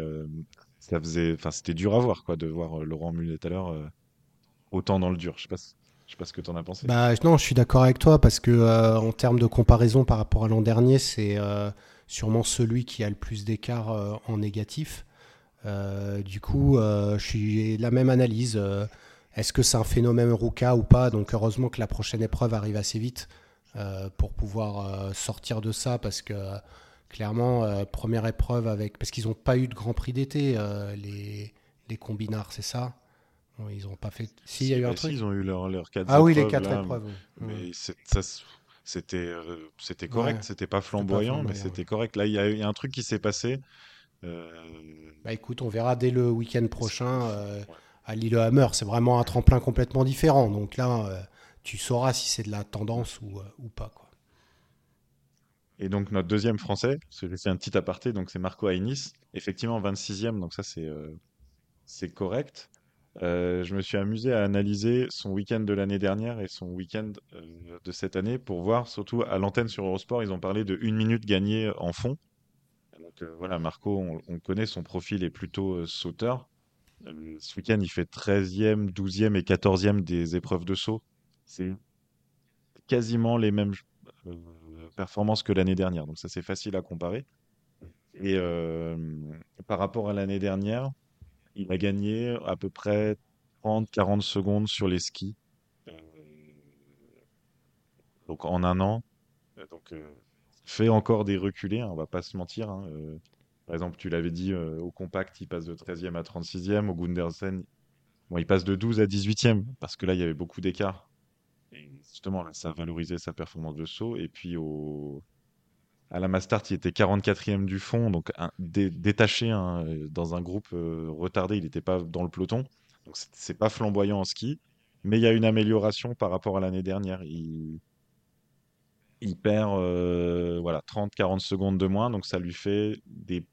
ça c'était dur à voir, quoi, de voir Laurent Mullet tout à l'heure autant dans le dur. Je sais sais pas ce que tu en as pensé. Bah, non, je suis d'accord avec toi parce que en termes de comparaison par rapport à l'an dernier, c'est sûrement celui qui a le plus d'écart en négatif. Euh, du coup, euh, je suis la même analyse. Euh, est-ce que c'est un phénomène Ruka ou pas? Donc heureusement que la prochaine épreuve arrive assez vite pour pouvoir sortir de ça parce que clairement, première épreuve avec. Parce qu'ils n'ont pas eu de Grand Prix d'été, les, les combinards, c'est ça? Ils n'ont pas fait. Si, il y a eu un truc. ils ont eu leur, leur quatre Ah oui, les quatre épreuves. Mais c'était c'était correct. C'était pas flamboyant, mais c'était correct. Là, il y, a un truc qui s'est passé. Euh, bah écoute, on verra dès le week-end prochain euh, à Lillehammer. C'est vraiment un tremplin complètement différent. Donc là, euh, tu sauras si c'est de la tendance ou, ou pas. Quoi. Et donc notre deuxième français, c'est un petit aparté, donc c'est Marco Ainis, effectivement 26e, donc ça c'est c'est correct. je me suis amusé à analyser son week-end de l'année dernière et son week-end de cette année pour voir, surtout à l'antenne sur Eurosport, ils ont parlé de une minute gagnée en fond voilà, Marco, on, connaît, son profil est plutôt euh, sauteur. Euh, ce week-end, il fait 13e, 12e et 14e des épreuves de saut. C'est quasiment les mêmes euh, performances que l'année dernière. Donc ça, c'est facile à comparer. Et par rapport à l'année dernière, il a gagné à peu près 30-40 secondes sur les skis. donc en un an. Donc fait encore des reculés, hein, on va pas se mentir. Hein, euh, par exemple, tu l'avais dit, euh, au compact, il passe de 13e à 36e. Au Gundersen, bon, il passe de 12 à 18e, parce que là, il y avait beaucoup d'écart. Et justement, ça valorisait sa performance de saut. Et puis, au... à la Mastart, il était 44e du fond, donc détaché hein, dans un groupe euh, retardé, il n'était pas dans le peloton. Donc, c'est pas flamboyant en ski, mais il y a une amélioration par rapport à l'année dernière. Il perd euh, voilà, 30-40 secondes de moins, donc ça lui fait des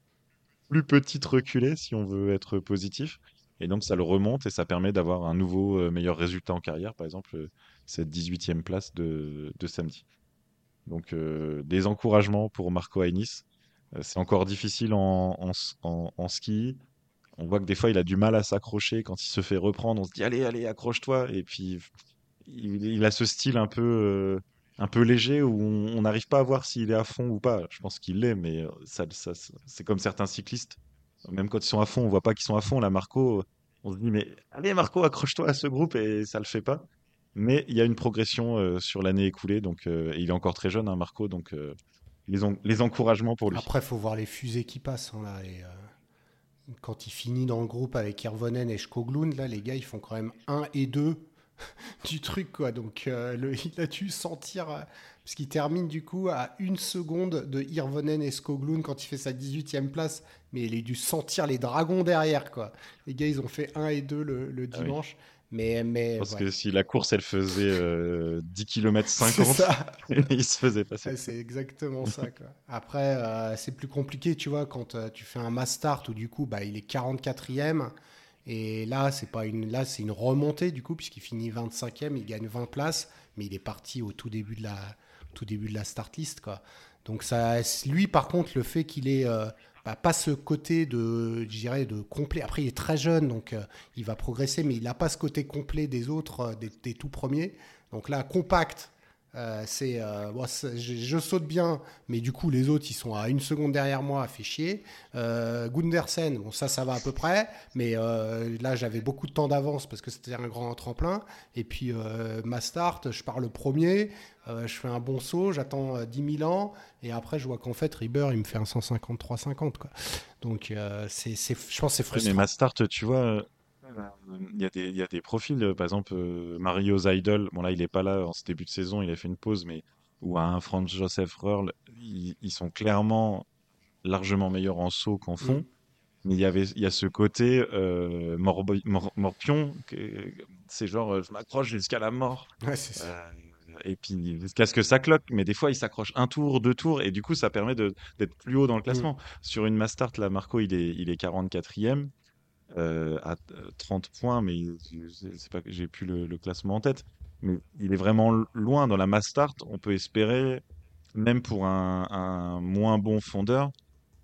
plus petites reculées si on veut être positif. Et donc ça le remonte et ça permet d'avoir un nouveau euh, meilleur résultat en carrière, par exemple euh, cette 18e place de, samedi. Donc des encouragements pour Marco Ainis. c'est encore difficile en, ski. On voit que des fois il a du mal à s'accrocher quand il se fait reprendre. On se dit allez, allez, accroche-toi. Et puis il, a ce style un peu un peu léger où on n'arrive pas à voir s'il est à fond ou pas. Je pense qu'il l'est, mais euh, ça, c'est comme certains cyclistes. Même quand ils sont à fond, on voit pas qu'ils sont à fond. Là, Marco, on se dit, mais allez, Marco, accroche-toi à ce groupe et ça le fait pas. Mais il y a une progression euh, sur l'année écoulée, donc euh, il est encore très jeune, hein, Marco, donc les, les, encouragements pour lui. Après, il faut voir les fusées qui passent. Hein, là, et, quand il finit dans le groupe avec Irvonen et Skoglund, là, les gars, ils font quand même 1 et 2 *laughs* du truc, quoi. Donc, euh, le, *laughs* il a dû sentir, euh, parce qu'il termine du coup à une seconde de Irvonen et Skoglund quand il fait sa 18e place, mais il a dû sentir les dragons derrière, quoi. Les gars, ils ont fait 1 et 2 le, ah dimanche. Mais, mais, Parce que si la course elle faisait 10 km 50, il se faisait passer. c'est exactement ça. Quoi. Après, euh, c'est plus compliqué, tu vois, quand tu fais un mass start où du coup bah, il est 44e et là, c'est pas une, là, c'est une remontée du coup, puisqu'il finit 25e, il gagne 20 places, mais il est parti au tout début de la, tout début de la start list, quoi. Donc ça, lui, par contre, le fait qu'il ait euh, bah, pas ce côté de, dirais, de complet. Après, il est très jeune, donc euh, il va progresser, mais il n'a pas ce côté complet des autres, euh, des, tout premiers. Donc là, compact, Euh, c'est, euh, je, je saute bien, mais du coup, les autres, ils sont à une seconde derrière moi, fait chier. Euh, Gundersen, bon, ça, ça va à peu près, mais euh, là, j'avais beaucoup de temps d'avance parce que c'était un grand tremplin. Et puis, ma start, je pars le premier, je fais un bon saut, j'attends euh, 10 000 ans, et après, je vois qu'en fait, Rieber, il me fait un 153-50, quoi. Donc, c'est, je pense que c'est frustrant. mais ma start, tu vois, il y a des, il y a des profils, euh, par exemple, euh, Mario Zaidel, bon là, il est pas là en ce début de saison, il a fait une pause, mais ou un Franz Joseph Röhrl, ils, ils sont clairement largement meilleurs en saut qu'en fond. Mm. Mais il y avait, il y a ce côté euh, mor- morpion, c'est genre, euh, je m'accroche jusqu'à la mort. Ouais, c'est ça. Euh, et puis, jusqu'à ce que ça cloque, mais des fois, il s'accroche un tour, deux tours, et du coup, ça permet d'être plus haut dans le classement. Sur une Mastart, là, Marco, il est, il est 44e euh, à euh, 30 points, mais j'ai plus le, classement en tête. Mais il est vraiment loin dans la Mastart. On peut espérer, même pour un, moins bon fondeur,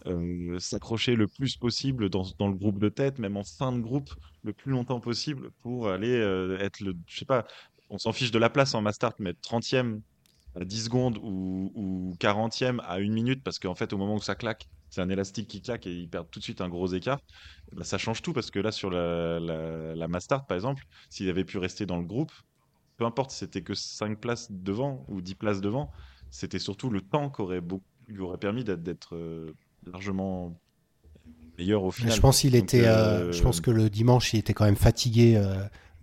euh, s'accrocher le plus possible dans, le groupe de tête, même en fin de groupe, le plus longtemps possible pour aller euh, être le. Je sais pas, on s'en fiche de la place en Mastart, mais être 30e à 10 secondes ou, ou 40e à 1 minute, parce qu'en fait, au moment où ça claque, c'est un élastique qui claque et ils perdent tout de suite un gros écart. Eh ben, ça change tout parce que là, sur la, la, la Mastart, par exemple, s'il avait pu rester dans le groupe, peu importe si c'était que 5 places devant ou 10 places devant, c'était surtout le temps qui aurait, lui aurait permis d'être euh, largement meilleur au final. Je pense qu'il était. euh, euh, je pense que le dimanche, il était quand même fatigué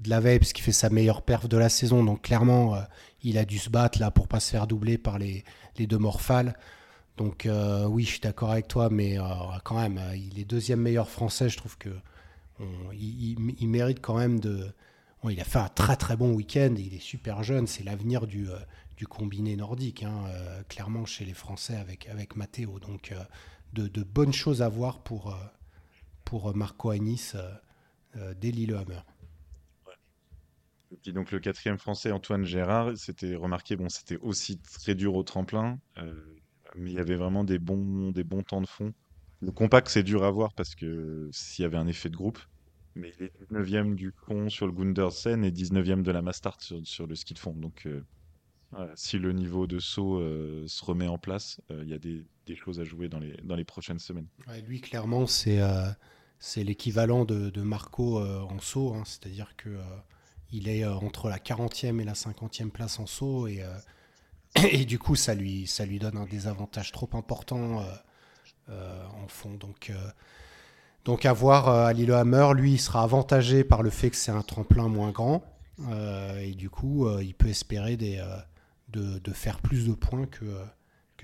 de la veille parce qu'il fait sa meilleure perf de la saison. Donc clairement, euh, il a dû se battre là pour pas se faire doubler par les, deux morphales. Donc euh, oui, je suis d'accord avec toi, mais euh, quand même, il est deuxième meilleur français. Je trouve que il, mérite quand même de. bon, il a fait un très très bon week-end. Il est super jeune. C'est l'avenir du, combiné nordique, hein, clairement chez les Français avec avec Matteo. Donc de, bonnes choses à voir pour pour Marco Anis dès Lillehammer. Donc le quatrième français, Antoine Gérard, c'était remarqué, bon, c'était aussi très dur au tremplin, euh, mais il y avait vraiment des bons, des bons temps de fond. Le compact, c'est dur à voir parce que s'il y avait un effet de groupe, mais il est 19e du pont sur le Gundersen et 19e de la Mastart sur, le ski de fond. Donc euh, si le niveau de saut euh, se remet en place, il y a des, choses à jouer dans les, dans les prochaines semaines. Lui, clairement, c'est c'est l'équivalent de, Marco en saut. hein. C'est-à-dire que il est euh, entre la 40e et la 50e place en saut. Et, euh, *coughs* du coup, ça lui, donne un désavantage trop important euh, en fond. Donc, donc à voir à lui, il sera avantagé par le fait que c'est un tremplin moins grand. Et du coup, il peut espérer de, faire plus de points que,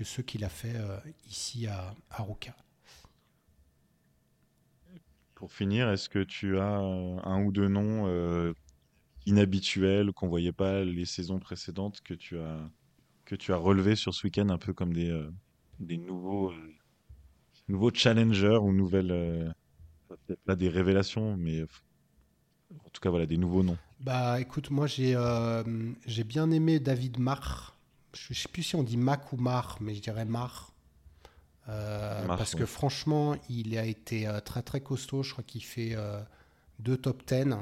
ceux qu'il a fait ici à, à. Pour finir, est-ce que tu as un ou deux noms inhabituels qu'on voyait pas les saisons précédentes que tu as que tu as relevés sur ce week-end un peu comme des euh, des nouveaux euh, nouveaux challengers ou nouvelles euh, pas des révélations mais en tout cas voilà des nouveaux noms. Bah écoute, moi j'ai euh, j'ai bien aimé David Marr. Je sais plus si on dit Mac ou Marr, mais je dirais Marr. Euh, Marr, parce ouais. que franchement, il a été euh, très très costaud. Je crois qu'il fait euh, deux top 10.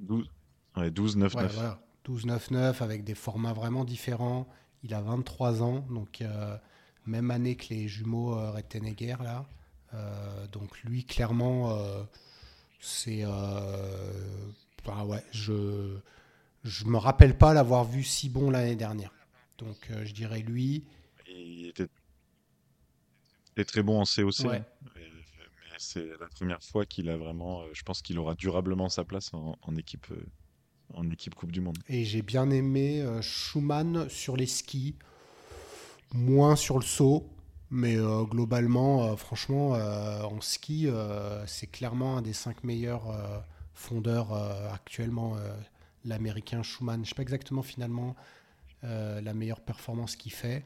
12 ouais, 12 9 Ouais, 9. voilà. 12-9-9 avec des formats vraiment différents. Il a 23 ans, donc euh, même année que les jumeaux euh, Rettenegger là. Euh, donc lui, clairement, euh, c'est... bah ouais, je je me rappelle pas l'avoir vu si bon l'année dernière. Donc je dirais lui. Il était, il était très bon en COC. Ouais. hein. Mais c'est la première fois qu'il a vraiment je pense qu'il aura durablement sa place en, en équipe en équipe Coupe du Monde. Et j'ai bien aimé euh, Schumann sur les skis, moins sur le saut, mais euh, globalement, euh, franchement, euh, en ski, c'est clairement un des cinq meilleurs fondeurs actuellement, l'américain Schumann. Je ne sais pas exactement finalement la meilleure performance qu'il fait,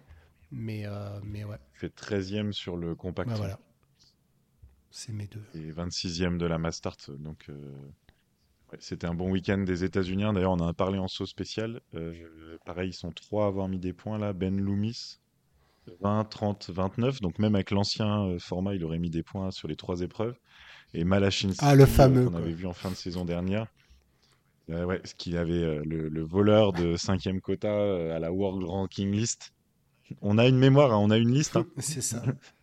mais, mais ouais, Il fait 13e sur le compact bah voilà. C'est mes deux. et 26e de la Mastart. Donc, ouais, c'était un bon week-end des États-Unis. D'ailleurs, on en a parlé en saut spécial. Euh, pareil, ils sont trois à avoir mis des points là. Ben Loomis, 20, 30, 29. Donc, même avec l'ancien euh, format, il aurait mis des points sur les trois épreuves. Et Malachinski, Ah, le euh, fameux, qu'on quoi. avait vu en fin de saison dernière, Euh, ouais, ce qu'il avait euh, le, le voleur de cinquième quota euh, à la World Ranking List. On a une mémoire, hein, on a une liste. hein. C'est ça. *laughs*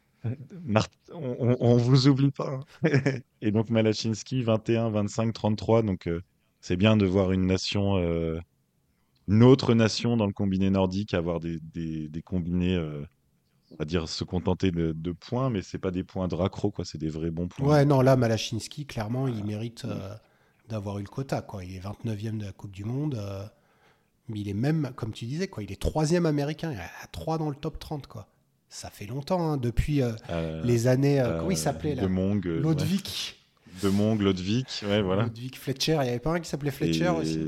On, on, vous oublie pas. hein. *laughs* Et donc Malachinski, 21, 25, 33. Donc euh, c'est bien de voir une nation, euh, une autre nation dans le combiné nordique avoir des, des, des combinés, euh, on va dire se contenter de, de points, mais c'est pas des points de raccro, quoi. C'est des vrais bons points. Ouais, non, là, Malachinski, clairement, il mérite euh, d'avoir eu le quota. Quoi. Il est 29e de la Coupe du Monde. mais il est même, comme tu disais, quoi, il est troisième américain. Il à 3 dans le top 30. Quoi. Ça fait longtemps, hein, depuis euh, Euh, les années. euh, euh, comment il s'appelait là De Mong, euh, Lodvik. ouais. De Mong, Lodvik, ouais, voilà. Lodvik Fletcher. Il n'y avait pas un qui s'appelait Fletcher Et- aussi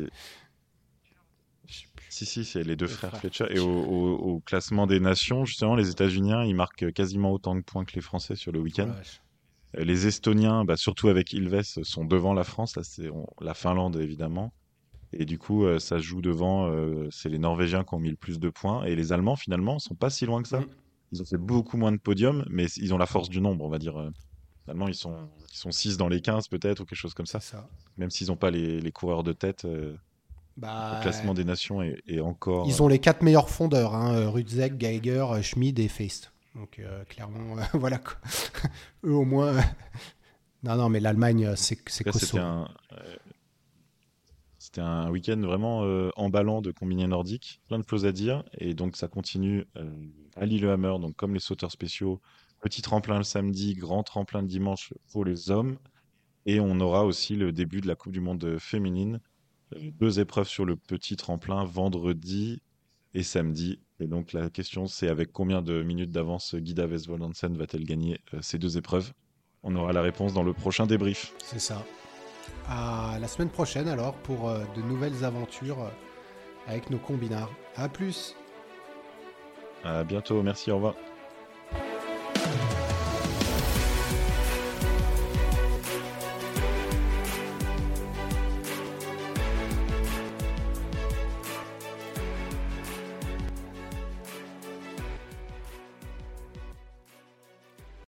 Si, si, c'est les deux Les frères frères Fletcher. Et au, au- au classement des nations, justement, les États-Unis, ils marquent quasiment autant de points que les Français sur le week-end. Euh, Les Estoniens, bah, surtout avec Ilves, sont devant la France. Là, c'est la Finlande, évidemment. Et du coup, euh, ça joue devant. euh, c'est les Norvégiens qui ont mis le plus de points. Et les Allemands, finalement, sont pas si loin que ça. Ils ont fait beaucoup moins de podiums, mais ils ont la force du nombre, on va dire. euh. Allemands, ils sont, ils sont 6 dans les 15, peut-être, ou quelque chose comme ça. Même s'ils n'ont pas les, les coureurs de tête, euh, Bah, le classement des nations est, est encore. Ils ont les quatre meilleurs fondeurs hein, euh, Rudzek, Geiger, euh, Schmid et Feist. Donc euh, clairement, euh, *laughs* voilà quoi. *laughs* Eux au moins. euh, *laughs* Non, non, mais l'Allemagne, euh, c'est costaud. C'était un, euh, un week-end vraiment euh, emballant de combiné nordique, plein de choses à dire. Et donc, ça continue euh, à Lillehammer, donc comme les sauteurs spéciaux. Petit tremplin le samedi, grand tremplin le dimanche pour les hommes. Et on aura aussi le début de la Coupe du Monde féminine. Deux épreuves sur le petit tremplin, vendredi et samedi. Et donc, la question, c'est avec combien de minutes d'avance Guida Vesvolansen va-t-elle gagner euh, ces deux épreuves? On aura la réponse dans le prochain débrief. C'est ça. À la semaine prochaine alors pour euh, de nouvelles aventures euh, avec nos combinards. À plus À bientôt, merci, au revoir.